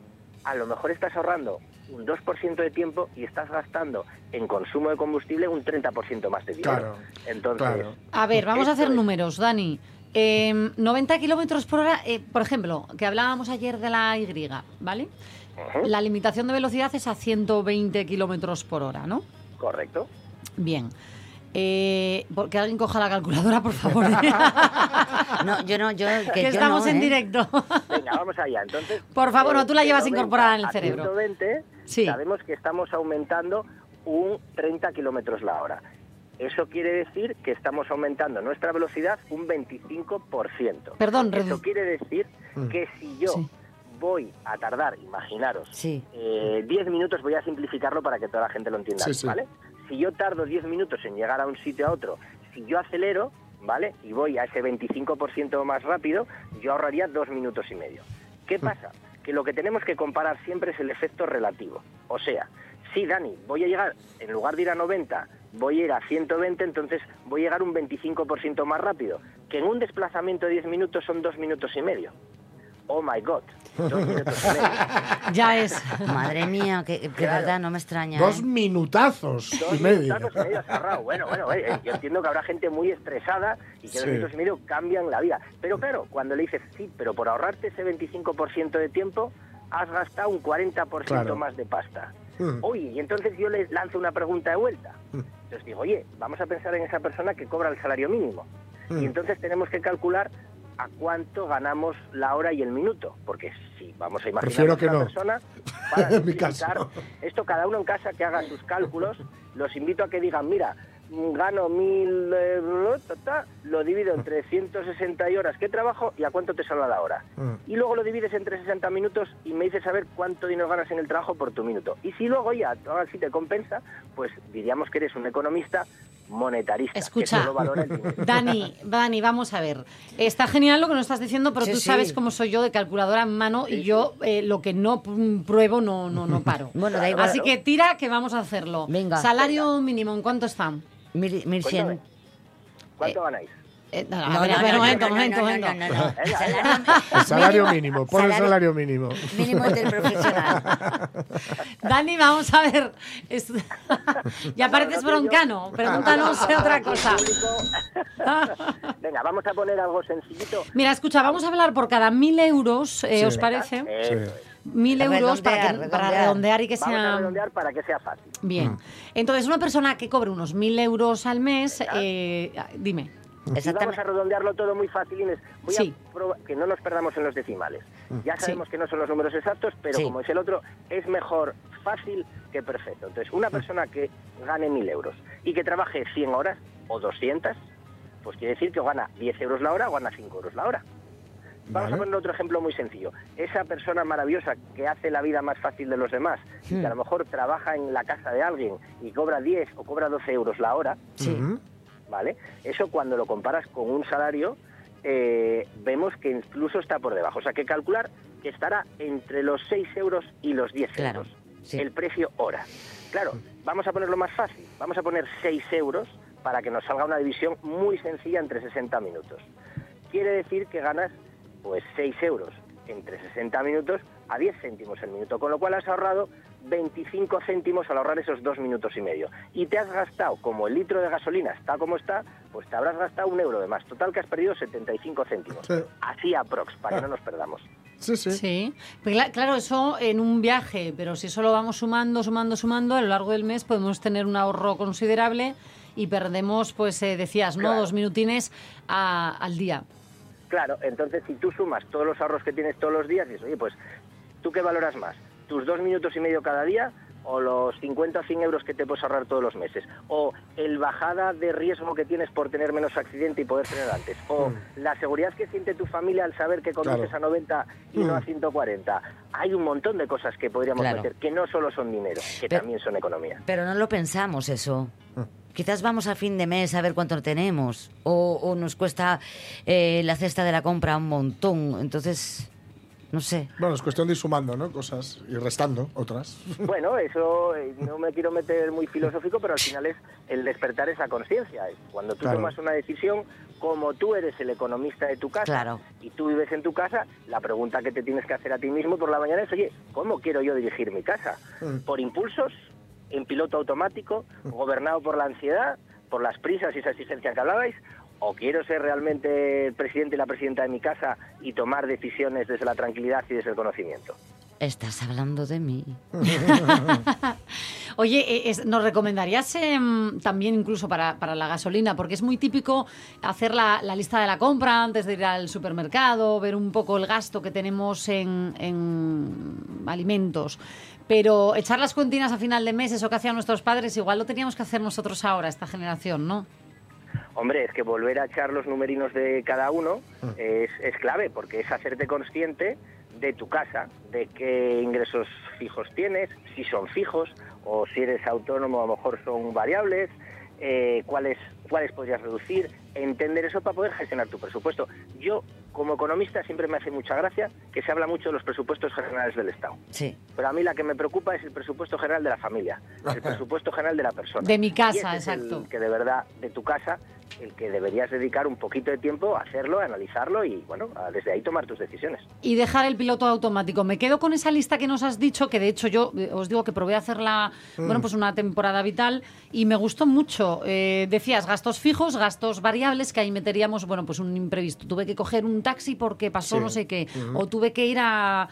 a lo mejor estás ahorrando un 2% de tiempo y estás gastando en consumo de combustible un 30% más de dinero. Claro, Entonces, claro. A ver, vamos a hacer es- números, Dani. Eh, 90 kilómetros por hora, eh, por ejemplo, que hablábamos ayer de la Y, ¿vale? La limitación de velocidad es a 120 kilómetros por hora, ¿no? Correcto. Bien. Eh, que alguien coja la calculadora, por favor. <laughs> No, yo no, yo que, que yo estamos no, en ¿eh? directo. Venga, vamos allá. Entonces, Por favor, eh, no, tú la llevas 90 incorporada en el cerebro. 120, Sí. sabemos que estamos aumentando un 30 kilómetros la hora. Eso quiere decir que estamos aumentando nuestra velocidad un 25%. Perdón, Eso redu- quiere decir Mm. que si yo Sí. voy a tardar, imaginaros, Sí. eh, 10 minutos, voy a simplificarlo para que toda la gente lo entienda, Sí, sí. ¿vale? Si yo tardo 10 minutos en llegar a un sitio a otro, si yo acelero, ¿vale? Y voy a ese 25% más rápido, yo ahorraría dos minutos y medio. ¿Qué pasa? Que lo que tenemos que comparar siempre es el efecto relativo. O sea, si Dani, voy a llegar, en lugar de ir a 90, voy a ir a 120, entonces voy a llegar un 25% más rápido, que en un desplazamiento de 10 minutos son dos minutos y medio. Oh my God, dos minutos y medio. ya es. Madre mía, que, que Claro. verdad, no me extraña. Dos ¿eh? minutazos Dos y medio. minutazos y medio has ahorrado. Bueno, bueno, eh, yo entiendo que habrá gente muy estresada y que Sí. dos minutos y medio cambian la vida. Pero claro, cuando le dices, sí, pero por ahorrarte ese 25% de tiempo, has gastado un 40% Claro. más de pasta. Mm. Oye, y entonces yo le lanzo una pregunta de vuelta. Mm. Entonces digo, oye, vamos a pensar en esa persona que cobra el salario mínimo. Mm. Y entonces tenemos que calcular a cuánto ganamos la hora y el minuto. Porque si vamos a imaginar que una no. persona <laughs> para En mi caso. simplificar, esto cada uno en casa que haga sus cálculos, los invito a que digan, mira, gano mil, eh, lo divido entre 160 horas que trabajo y a cuánto te sale la hora. Mm. Y luego lo divides entre 60 minutos y me dices saber cuánto dinero ganas en el trabajo por tu minuto. Y si luego ya, ahora sí te compensa, pues diríamos que eres un economista monetarista. Escucha. que solo valora el dinero. <laughs> Dani, Dani, vamos a ver. Está genial lo que nos estás diciendo, pero Sí, tú sí. sabes cómo soy yo de calculadora en mano y yo eh, lo que no pruebo no, no, no <laughs> paro. Bueno, da igual. Así que tira que vamos a hacerlo. Venga. Salario mínimo, ¿en cuánto está? Mil, mil cien. ¿Cuánto ganáis? A No, ver, no, a ver, no, un momento, momento, no, un no, momento. El salario <laughs> mínimo, pon el salario- mínimo. Mínimo interprofesional. <laughs> Dani, vamos a ver. Es- <laughs> ya pareces no te broncano. Pregúntanos otra cosa. Venga, vamos a poner algo sencillito. Mira, escucha, vamos a hablar por cada mil euros, eh, Sí. ¿os parece? Sí. es. Mil euros para, que- Redondear, para redondear. redondear y que Vamos a sea... redondear para que sea fácil. Bien. Entonces, una persona que cobre unos mil euros al mes, eh, dime. Y vamos a redondearlo todo muy fácil, Inés. Voy Sí. a probar que no nos perdamos en los decimales. Ya Sí. sabemos que no son los números exactos, pero Sí. como es el otro, es mejor fácil que perfecto. Entonces, una persona que gane 1.000 euros y que trabaje 100 horas o 200, pues quiere decir que o gana 10 euros la hora o gana 5 euros la hora. Vamos Vale. a poner otro ejemplo muy sencillo. Esa persona maravillosa que hace la vida más fácil de los demás y que a lo mejor trabaja en la casa de alguien y cobra 10 o cobra 12 euros la hora, Sí. ¿Vale? Eso cuando lo comparas con un salario, eh, vemos que incluso está por debajo. O sea, que calcular que estará entre los 6 euros y los 10 Claro, euros. sí. El precio hora. Claro, vamos a ponerlo más fácil. Vamos a poner 6 euros para que nos salga una división muy sencilla entre 60 minutos. Quiere decir que ganas pues 6 euros entre 60 minutos a 10 céntimos el minuto, con lo cual has ahorrado 25 céntimos al ahorrar esos dos minutos y medio. Y te has gastado, como el litro de gasolina está como está, pues te habrás gastado un euro de más. Total que has perdido 75 céntimos. Sí. Así aprox, para que no nos perdamos. Sí, sí. Sí. Pues cla- claro, eso en un viaje, pero si eso lo vamos sumando, sumando, sumando, a lo largo del mes podemos tener un ahorro considerable y perdemos, pues eh, decías, ¿no? Claro. Dos minutines a- al día. Claro, entonces si tú sumas todos los ahorros que tienes todos los días, dices, oye, pues, ¿tú qué valoras más? ¿Tus dos minutos y medio cada día o los 50 o 100 euros que te puedes ahorrar todos los meses? ¿O el bajada de riesgo que tienes por tener menos accidente y poder tener antes? ¿O la seguridad que siente tu familia al saber que conduces Claro. a 90 y no a Mm. 140? Hay un montón de cosas que podríamos Claro. meter, que no solo son dinero, que Pero- también son economía. Pero no lo pensamos eso. Quizás vamos a fin de mes a ver cuánto tenemos. O, o nos cuesta eh, la cesta de la compra un montón. Entonces, no sé. Bueno, es cuestión de ir sumando, ¿no? Cosas y restando otras. <laughs> Bueno, eso eh, no me quiero meter muy filosófico, pero al final es el despertar esa conciencia. Cuando tú Claro. tomas una decisión, como tú eres el economista de tu casa Claro. y tú vives en tu casa, la pregunta que te tienes que hacer a ti mismo por la mañana es, oye, ¿cómo quiero yo dirigir mi casa? Mm. ¿Por impulsos? ¿En piloto automático? ¿Gobernado por la ansiedad? ¿Por las prisas y esa exigencia que hablabais? ¿O quiero ser realmente el presidente y la presidenta de mi casa y tomar decisiones desde la tranquilidad y desde el conocimiento? Estás hablando de mí. <laughs> Oye, eh, es- ¿nos recomendarías em, también incluso para, para la gasolina? Porque es muy típico hacer la, la lista de la compra antes de ir al supermercado, ver un poco el gasto que tenemos en, en alimentos. Pero echar las cuentinas a final de mes, eso que hacían nuestros padres, igual lo teníamos que hacer nosotros ahora, esta generación, ¿no? Hombre, es que volver a echar los numerinos de cada uno es, es clave, porque es hacerte consciente de tu casa, de qué ingresos fijos tienes, si son fijos, o si eres autónomo a lo mejor son variables, eh, cuáles, cuáles podrías reducir, entender eso para poder gestionar tu presupuesto. Yo, como economista, siempre me hace mucha gracia que se habla mucho de los presupuestos generales del Estado. Sí. Pero a mí la que me preocupa es el presupuesto general de la familia, el <laughs> presupuesto general de la persona. De mi casa, Y ese es el exacto. que de verdad, de tu casa, el que deberías dedicar un poquito de tiempo a hacerlo, a analizarlo y, bueno, a desde ahí tomar tus decisiones. Y dejar el piloto automático. Me quedo con esa lista que nos has dicho, que de hecho yo eh, os digo que probé a hacerla, Mm. bueno, pues una temporada vital y me gustó mucho. Eh, decías gastos fijos, gastos variables, que ahí meteríamos, bueno, pues un imprevisto. Tuve que coger un taxi porque pasó Sí. no sé qué, o tuve que ir a,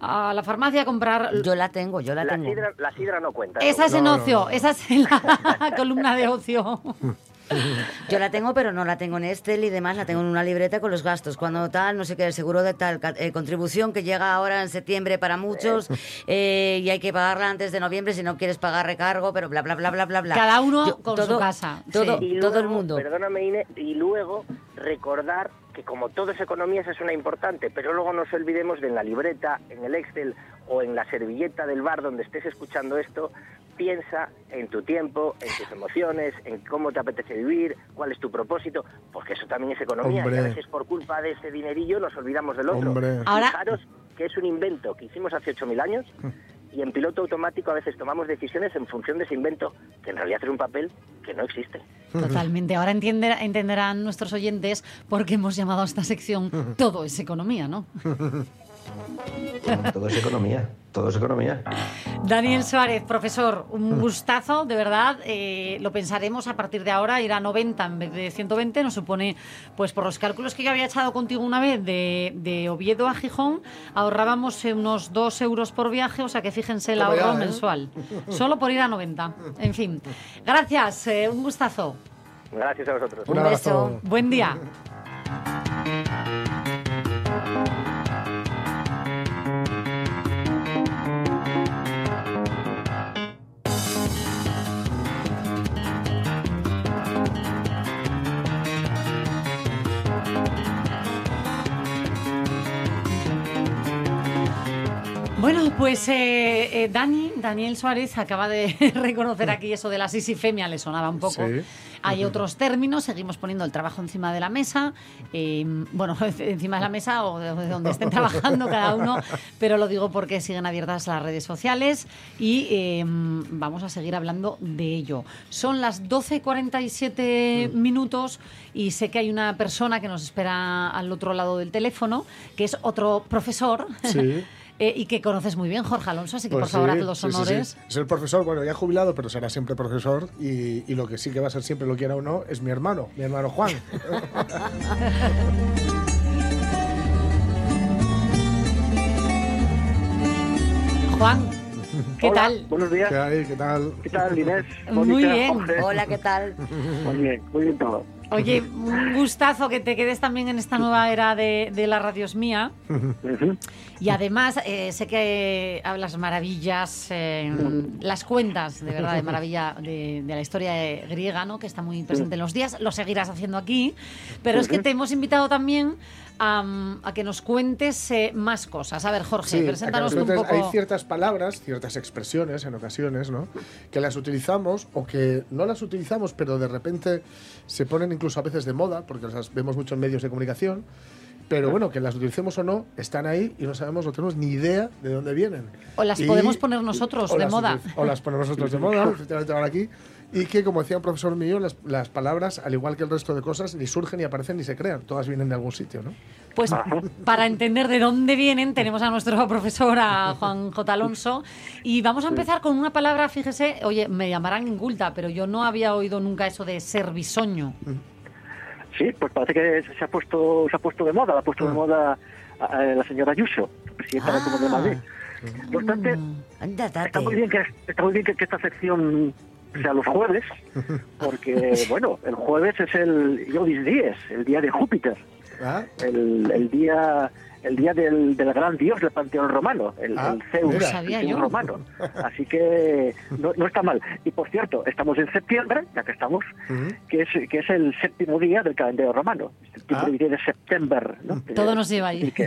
a la farmacia a comprar... Yo la tengo, yo la, La tengo. sidra, la sidra no cuenta. Esa es ¿no? en no, ocio, no. esa es en la <laughs> columna de ocio. <laughs> <laughs> Yo la tengo, pero no la tengo en Excel y demás, la tengo en una libreta con los gastos. Cuando tal, no sé qué, el seguro de tal, eh, contribución que llega ahora en septiembre para muchos eh, y hay que pagarla antes de noviembre si no quieres pagar recargo, pero bla, bla, bla, bla, bla, bla. Cada uno Yo- con su casa, Todo, sí. Todo el mundo. Perdóname, Ine, y luego recordar que como todo es economía, esa es una importante, pero luego no nos olvidemos de en la libreta, en el Excel o en la servilleta del bar donde estés escuchando esto, piensa en tu tiempo, en tus emociones, en cómo te apetece vivir, cuál es tu propósito, porque eso también es economía. Hombre. Y a veces por culpa de ese dinerillo nos olvidamos del otro. Hombre. Ahora- Fijaros que es un invento que hicimos hace 8.000 años y en piloto automático a veces tomamos decisiones en función de ese invento, que en realidad es un papel que no existe. Totalmente. Ahora entiender- entenderán nuestros oyentes por qué hemos llamado a esta sección <laughs> Todo es economía, ¿no? Todo es economía, todo es economía. Daniel Suárez, profesor, un gustazo, de verdad. eh, lo pensaremos a partir de ahora, ir a 90 en vez de 120. Nos supone, pues por los cálculos que yo había echado contigo una vez de, de Oviedo a Gijón, ahorrábamos unos 2 euros por viaje, o sea que fíjense el ahorro ¿eh? mensual. <laughs> Solo por ir a 90. En fin, gracias, eh, un gustazo. Gracias a vosotros. Un Un abrazo. beso. Buen día. Bueno, pues eh, eh, Dani, Daniel Suárez acaba de <laughs> reconocer aquí eso de la sisifemia, le sonaba un poco. Sí. Hay otros términos, seguimos poniendo el trabajo encima de la mesa, eh, bueno, <laughs> encima de la mesa o de de donde estén trabajando cada uno, pero lo digo porque siguen abiertas las redes sociales y eh, vamos a seguir hablando de ello. Son las 12.47 minutos y sé que hay una persona que nos espera al otro lado del teléfono, que es otro profesor. Sí. <laughs> Eh, y que conoces muy bien, Jorge Alonso, así que Pues por favor sí, haz los sí, sí, sí. honores. Es el profesor, bueno, ya jubilado, pero será siempre profesor. Y, y lo que sí que va a ser siempre, lo quiera o no, es mi hermano, mi hermano Juan. <laughs> Juan, ¿Qué Hola, tal? Buenos días. ¿Qué hay? ¿Qué tal? ¿Qué tal, Inés? Muy bien. Jorge? Hola, ¿qué tal? Muy bien, muy bien todo. Oye, un gustazo que te quedes también en esta nueva era de, de la radios mía. Y además, eh, sé que hablas maravillas, eh, las cuentas de verdad de maravilla de, de la historia griega, ¿no? que está muy presente en los días. Lo seguirás haciendo aquí. Pero es que te hemos invitado también a, a que nos cuentes eh, más cosas. A ver, Jorge, Sí, preséntanos un poco. Hay ciertas palabras, ciertas expresiones en ocasiones, ¿no? Que las utilizamos o que no las utilizamos, pero de repente se ponen incluso a veces de moda, porque las vemos mucho en medios de comunicación. Pero bueno, que las utilicemos o no, están ahí y no sabemos, no tenemos ni idea de dónde vienen. O las Y- podemos poner nosotros de las moda. O las ponemos nosotros de moda, <laughs> efectivamente ahora aquí. Y que, como decía un profesor mío, las, las palabras, al igual que el resto de cosas, ni surgen, ni aparecen, ni se crean. Todas vienen de algún sitio, ¿no? Pues para entender de dónde vienen, tenemos a nuestro <laughs> profesor, a Juan J. Alonso. Y vamos a empezar con una palabra, fíjese, oye, me llamarán inculta, pero yo no había oído nunca eso de ser bisoño. Sí, pues parece que se ha puesto se ha puesto de moda, la ha puesto de moda a- a la señora Ayuso, presidenta de la Comunidad de Madrid. No obstante, Anda, date. está muy bien que está muy bien que, que esta sección sea los jueves, porque <laughs> bueno, el jueves es el Iodis Dies, el día de Júpiter, ¿Ah? el, el día el día del, del gran dios del panteón romano, el, Ah, el Zeus, mira. el Zeus romano. Así que no, no está mal. Y por cierto, estamos en septiembre, ya que estamos, que es, que es el séptimo día del calendario romano, el Ah. día de septiembre. ¿no? Todo nos lleva ahí. Que-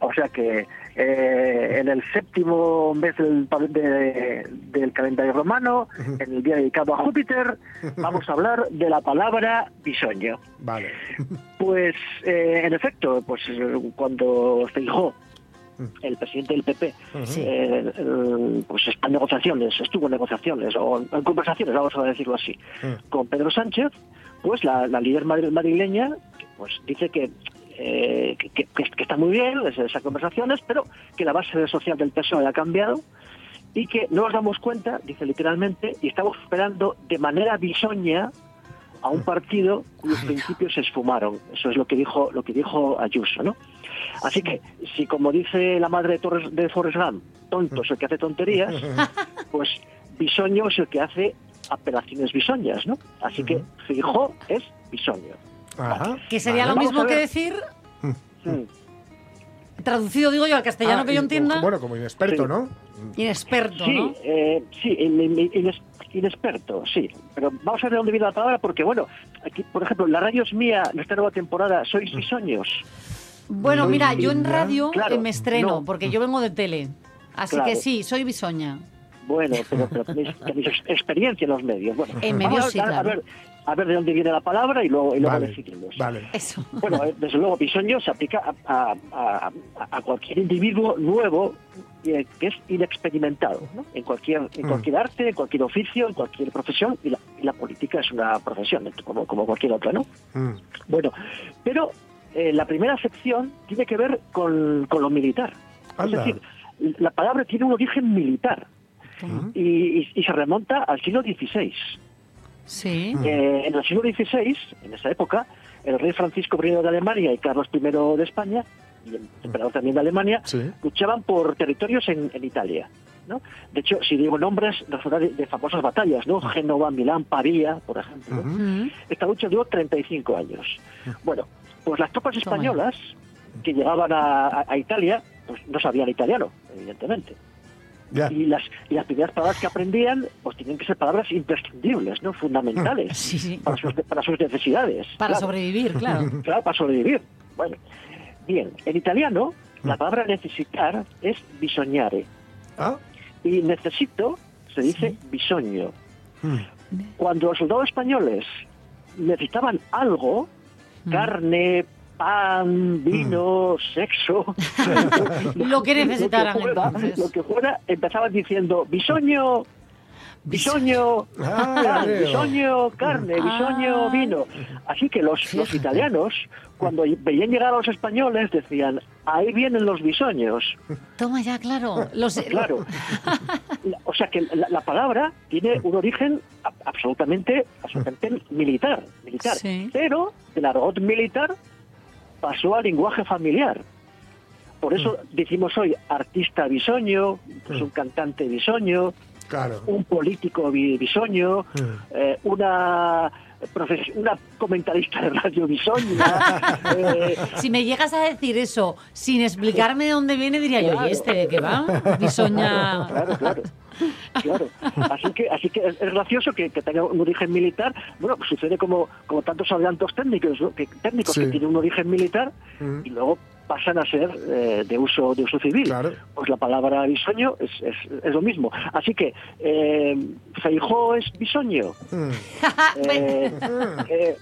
o sea que eh, en el séptimo mes del, de- del calendario romano, en el día dedicado a Júpiter, vamos a hablar de la palabra bisoño. Vale. Pues, eh, en efecto, pues eh, cuando Feijó, el presidente del PP, eh, eh, pues está en negociaciones, estuvo en negociaciones, o en conversaciones, vamos a decirlo así, con Pedro Sánchez, pues la, la líder madri- madrileña pues dice que, eh, que, que- que está muy bien es- esas conversaciones, pero que la base social del PSOE ha cambiado y que no nos damos cuenta, dice literalmente, y estamos esperando de manera bisoña a un partido cuyos principios se esfumaron. Eso es lo que dijo lo que dijo Ayuso, ¿no? Así que si como dice la madre de Torres de Forrest Gump, tonto es el que hace tonterías, <laughs> pues bisoño es el que hace apelaciones bisoñas, ¿no? Así que Fijó es bisoño. Ajá. Que sería Vale. lo mismo que decir, <laughs> Mm. traducido digo yo al castellano Ah, que yo entienda, Bueno, como inexperto, Sí. ¿no? inexperto, Sí, ¿no? eh, sí, in- in- ines- inexperto, sí. Pero vamos a ver de dónde viene la palabra, porque bueno, aquí, por ejemplo, la radio es mía, en esta nueva temporada, sois bisoños. Bueno, mira, yo en radio Claro, eh, me estreno, no. porque yo vengo de tele. Así Claro. que sí, soy bisoña. Bueno, pero, pero tenéis, tenéis ex- experiencia en los medios. Bueno, En medios a, sí, a claro. ver, a ver de dónde viene la palabra y luego, y luego Vale, decidimos. vale. Eso. Bueno, eh, desde luego, bisoño se aplica a, a- a- a cualquier individuo nuevo eh, que es inexperimentado, ¿no? En cualquier, en Mm. cualquier arte, en cualquier oficio, en cualquier profesión, y la, y la política es una profesión, como, como cualquier otra, ¿no? Mm. Bueno, pero eh, la primera sección tiene que ver con, con lo militar. Anda. Es decir, la palabra tiene un origen militar y, y- y se remonta al siglo XVI. Sí. Eh, en el siglo XVI, en esa época, el rey Francisco I de Alemania y Carlos I de España, y el emperador también de Alemania, Sí. luchaban por territorios en, en Italia. ¿no? De hecho, si digo nombres, habla de, de famosas batallas, ¿no? Génova, Milán, Pavía, por ejemplo. Mm. Esta lucha duró 35 años. Bueno, pues las tropas españolas que llegaban a, a- a Italia, pues no sabían italiano, evidentemente. Ya. Y las, y las primeras palabras que aprendían, pues tienen que ser palabras imprescindibles, ¿no? Fundamentales <laughs> Sí, sí. para sus, para sus necesidades. Para claro. sobrevivir, claro. <laughs> Claro, para sobrevivir. Bueno, bien, en italiano la palabra necesitar es bisognare Ah, y necesito se dice bisogno. mm. Cuando los soldados españoles necesitaban algo, carne, pan, vino, sexo, <laughs> Lo que necesitaran, lo que fuera, entonces. lo que fuera, empezaban diciendo bisoño, bisoño, Ah, bisoño, carne, bisoño, Ah. vino. Así que los, los italianos, cuando veían llegar a los españoles, decían, ahí vienen los bisoños. Toma ya, claro. Los, Claro. La- <laughs> O sea que la, la palabra tiene un origen absolutamente, absolutamente militar, militar. Sí. Pero del argot militar pasó al lenguaje familiar. Por eso decimos hoy artista bisoño, pues un cantante bisoño, Claro. un político bi- bisoño, eh, una una comentarista de radio bisoña. <laughs> eh, Si me llegas a decir eso sin explicarme de dónde viene, diría yo, ¿y este de qué va? Bisoña. Claro, claro. Claro. Así que, así que es, es gracioso que, que tenga un origen militar. Bueno, pues sucede como, como tantos adelantos técnicos, ¿no? que, técnicos Sí. que tienen un origen militar y luego pasan a ser eh, de uso de uso civil. Pues la palabra bisoño es, es, es lo mismo. Así que eh, Feijó es bisoño. Eh, <laughs> eh,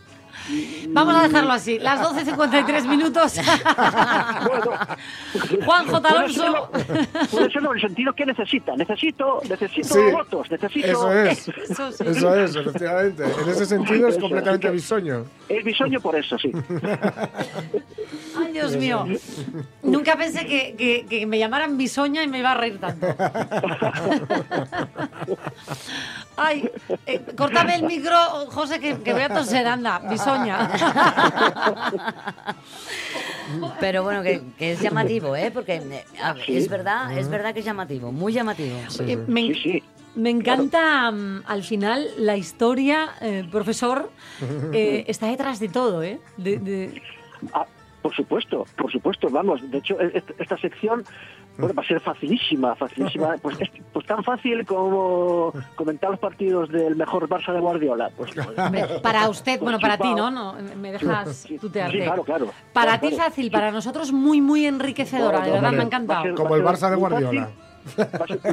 Vamos a dejarlo así, las 12.53 minutos. <laughs> Juan J. Alonso. serlo en el sentido que necesita. Necesito, necesito Sí. votos, necesito... Eso es. <laughs> Eso sí. Eso es, efectivamente. En ese sentido es completamente bisoño. Es bisoño por eso, sí. Ay, Dios mío. Nunca pensé que, que- que me llamaran bisoña y me iba a reír tanto. <laughs> Ay, eh, córtame el micro, José, que, que voy a toser, anda, bisoña. <laughs> Pero bueno, que, que es llamativo, ¿eh? Porque eh, a ver, Sí. es verdad, es verdad que es llamativo, muy llamativo. Me, en- me encanta mm, al final la historia, eh, profesor, eh, está detrás de todo, ¿eh? De- de- Ah, por supuesto, por supuesto, vamos. De hecho, e- est- esta sección bueno, va a ser facilísima, facilísima. <laughs> Pues, es- pues tan fácil como comentar los partidos del mejor Barça de Guardiola. Pues, Hombre, para usted, bueno, para ti, ¿no? no me dejas tutearte. Sí, claro, claro. Para Claro, ti claro. fácil, para nosotros muy, muy enriquecedora, de verdad, me ha encantado. Como el Barça de Guardiola.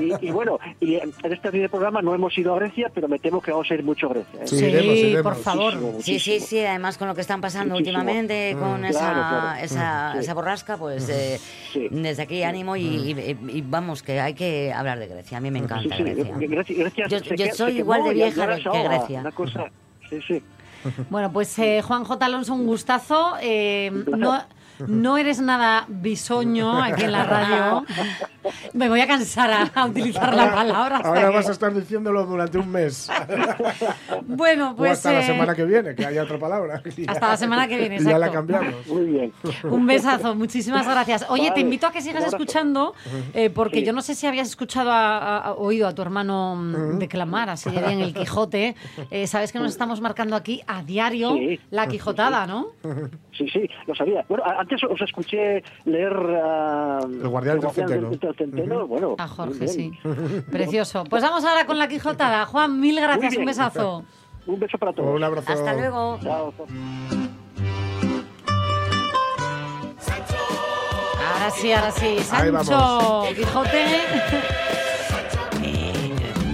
Y, y bueno, y en este primer programa no hemos ido a Grecia, pero me temo que vamos a ir mucho a Grecia. ¿eh? Sí, iremos, iremos. por favor. Muchísimo, Sí, sí, sí, además con lo que están pasando Muchísimo. últimamente, Mm. con Claro, esa, claro. esa, Sí. esa borrasca, pues eh, desde aquí ánimo y, y- y vamos, que hay que hablar de Grecia. A mí me encanta Sí, sí, Grecia. Grecia- Grecia Yo, yo soy igual de vieja ahora que. Grecia. Una cosa, sí, sí. <laughs> Bueno, pues eh, Juan J. Alonso, un gustazo. Eh, no, no eres nada bisoño aquí en la radio. <laughs> Me voy a cansar a, a utilizar la palabra. hasta Ahora que- vas a estar diciéndolo durante un mes. <laughs> Bueno, o pues hasta la eh, semana que viene, que haya otra palabra. <laughs> Hasta la semana que viene, Y ya la cambiamos. Muy bien. un besazo, muchísimas gracias. Oye, te invito a que sigas escuchando, eh, porque Sí. yo no sé si habías escuchado, a- oído a tu hermano mm, declamar así de bien el Quijote. Eh, Sabes que nos estamos marcando aquí a diario Sí. la Quijotada, ¿no? Sí, sí, lo sabía. Bueno, antes os escuché leer ah, El guardián del centeno. del Centeno, Bueno, A Jorge, sí. <laughs> Precioso. Pues vamos ahora con la Quijotada. Juan, mil gracias, un besazo. Un beso para todos. Un abrazo. Hasta luego. Chao. Ahora sí, ahora sí. Sancho. Quijote. <laughs>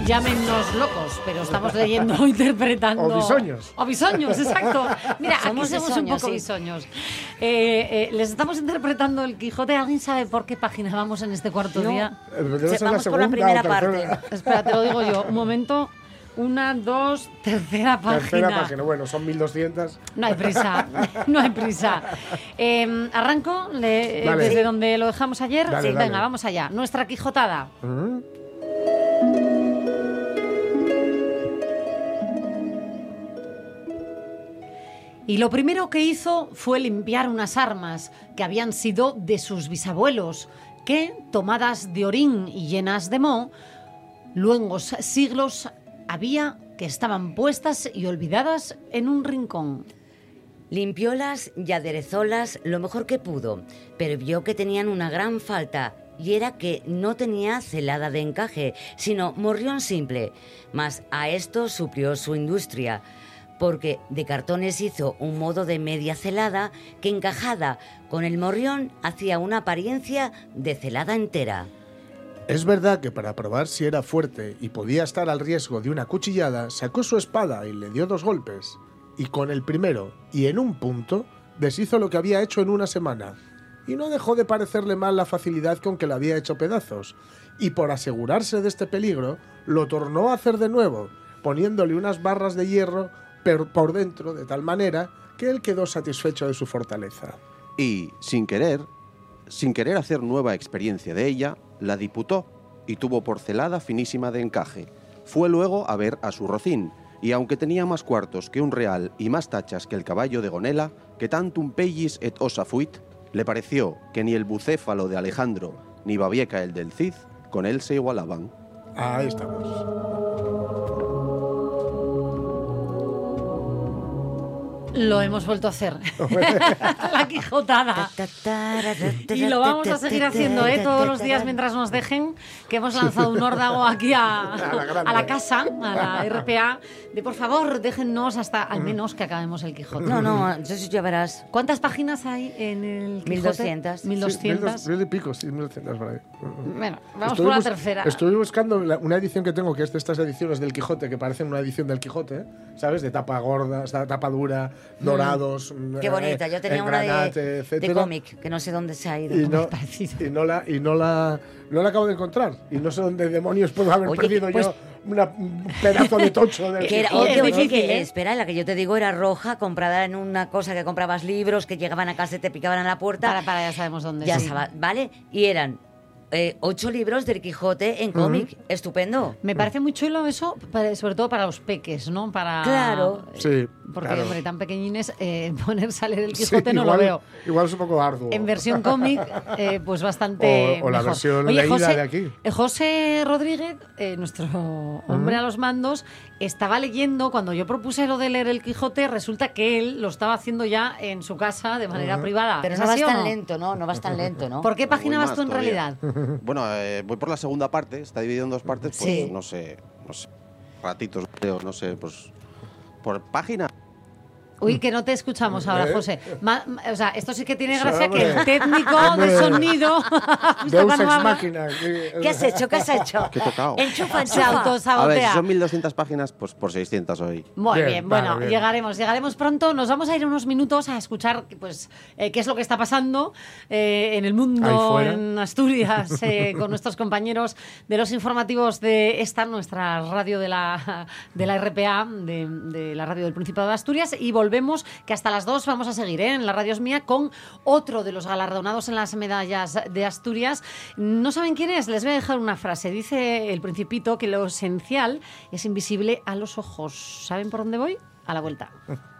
Llámennos locos, pero estamos leyendo o <laughs> interpretando. O bisoños. O bisoños, exacto. Mira, Somos aquí somos un bisoños, poco sí. bisoños. Eh, eh, les estamos interpretando el Quijote. ¿Alguien sabe por qué página vamos en este cuarto No. día? Eh, debe ser la Vamos por la primera parte. <laughs> Espera, te lo digo yo. Un momento. Una, dos, tercera página. Tercera página, bueno, son 1200. No hay prisa, <laughs> no hay prisa. Eh, ¿Arranco Le- desde donde lo dejamos ayer? Dale, sí, dale. venga, vamos allá. Nuestra Quijotada. Mm. Y lo primero que hizo fue limpiar unas armas que habían sido de sus bisabuelos, que, tomadas de orín y llenas de moho, luengos siglos había que estaban puestas y olvidadas en un rincón. Limpiólas y aderezólas lo mejor que pudo, pero vio que tenían una gran falta y era que no tenía celada de encaje, sino morrión simple. Mas a esto suplió su industria, porque de cartones hizo un modo de media celada que encajada con el morrión hacía una apariencia de celada entera. Es verdad que para probar si era fuerte y podía estar al riesgo de una cuchillada, sacó su espada y le dio dos golpes. Y con el primero, y en un punto, deshizo lo que había hecho en una semana. Y no dejó de parecerle mal la facilidad con que le había hecho pedazos. Y por asegurarse de este peligro, lo tornó a hacer de nuevo, poniéndole unas barras de hierro per- por dentro de tal manera que él quedó satisfecho de su fortaleza. Y, sin querer, sin querer hacer nueva experiencia de ella, la diputó y tuvo porcelada finísima de encaje. Fue luego a ver a su rocín, y aunque tenía más cuartos que un real y más tachas que el caballo de Gonela, que tantum pellis et osa fuit, Le pareció que ni el bucéfalo de Alejandro ni Babieca el del Cid con él se igualaban. Ahí estamos. Lo hemos vuelto a hacer. <laughs> la Quijotada. Y lo vamos a seguir haciendo ¿eh? todos los días mientras nos dejen, que hemos lanzado un órdago aquí a, a la casa, a la RPA, de por favor, déjennos hasta al menos que acabemos el Quijote. No, no, entonces ya verás. ¿Cuántas páginas hay en el Quijote? 1200. 1200. Sí, mil, dos- mil y pico, sí, mil doscientas por ahí. Bueno, vamos Estuve por la tercera. Estuve buscando la- una edición que tengo, que es de estas ediciones del Quijote, que parecen una edición del Quijote, ¿eh? ¿sabes? De tapa gorda, o sea, tapa dura, dorados. Mm. Qué eh, bonita. Yo tenía una de, cómic, que no sé dónde se ha ido. Y no, <laughs> y no la y no la no la acabo de encontrar y no sé dónde demonios puedo haber Oye, perdido pues- yo una, un pedazo de tocho del <laughs> Que era, que, espera, la que yo te digo era roja, comprada en una cosa que comprabas libros, que llegaban a casa y te picaban a la puerta. Para, para, ya sabemos dónde. Ya sí. ¿vale? Y eran eh, ocho libros del Quijote en cómic. Estupendo. Me parece muy chulo eso, para- sobre todo para los peques, ¿no? Para, Claro. Sí, Porque, claro. hombre, tan pequeñines, eh, <laughs> ponerse a leer el Sí, Quijote no igual- lo veo. Igual es un poco arduo. En versión cómic, <laughs> eh, pues bastante. O- o la mejor. versión Oye, leída José, de aquí. eh, José Rodríguez, eh, nuestro hombre a los mandos, estaba leyendo, cuando yo propuse lo de leer el Quijote, resulta que él lo estaba haciendo ya en su casa de manera privada. Pero ¿Es no vas tan no? lento, ¿no? No vas tan lento, ¿no? ¿Por qué página vas tú en todavía. realidad? <laughs> Bueno, eh, voy por la segunda parte, está dividido en dos partes, pues Sí. no sé, no sé, ratitos, creo, no sé, pues por página. Uy, que no te escuchamos ahora, Eh. José. Ma- ma- o sea, esto sí que tiene gracia que el técnico de sonido. <laughs> Deus ex máquina. ¿Qué has hecho? ¿Qué has hecho? ¿Qué he tocado? Enchufa, Se enchufa. A ver, autosabotea. si son 1200 páginas, pues por 600 hoy. Muy bien, Bien, bueno, vale, bien. llegaremos, llegaremos pronto. Nos vamos a ir unos minutos a escuchar pues, eh, qué es lo que está pasando eh, en el Ahí mundo, fuera. en Asturias, eh, con nuestros compañeros de los informativos de esta, nuestra radio de la, de la RPA, de, de la radio del Principado de Asturias, y volvemos, que hasta las 2 vamos a seguir ¿eh? en la radio es mía con otro de los galardonados en las medallas de Asturias. No saben quién es, les voy a dejar una frase. Dice el Principito que lo esencial es invisible a los ojos. ¿Saben por dónde voy? A la vuelta. <laughs>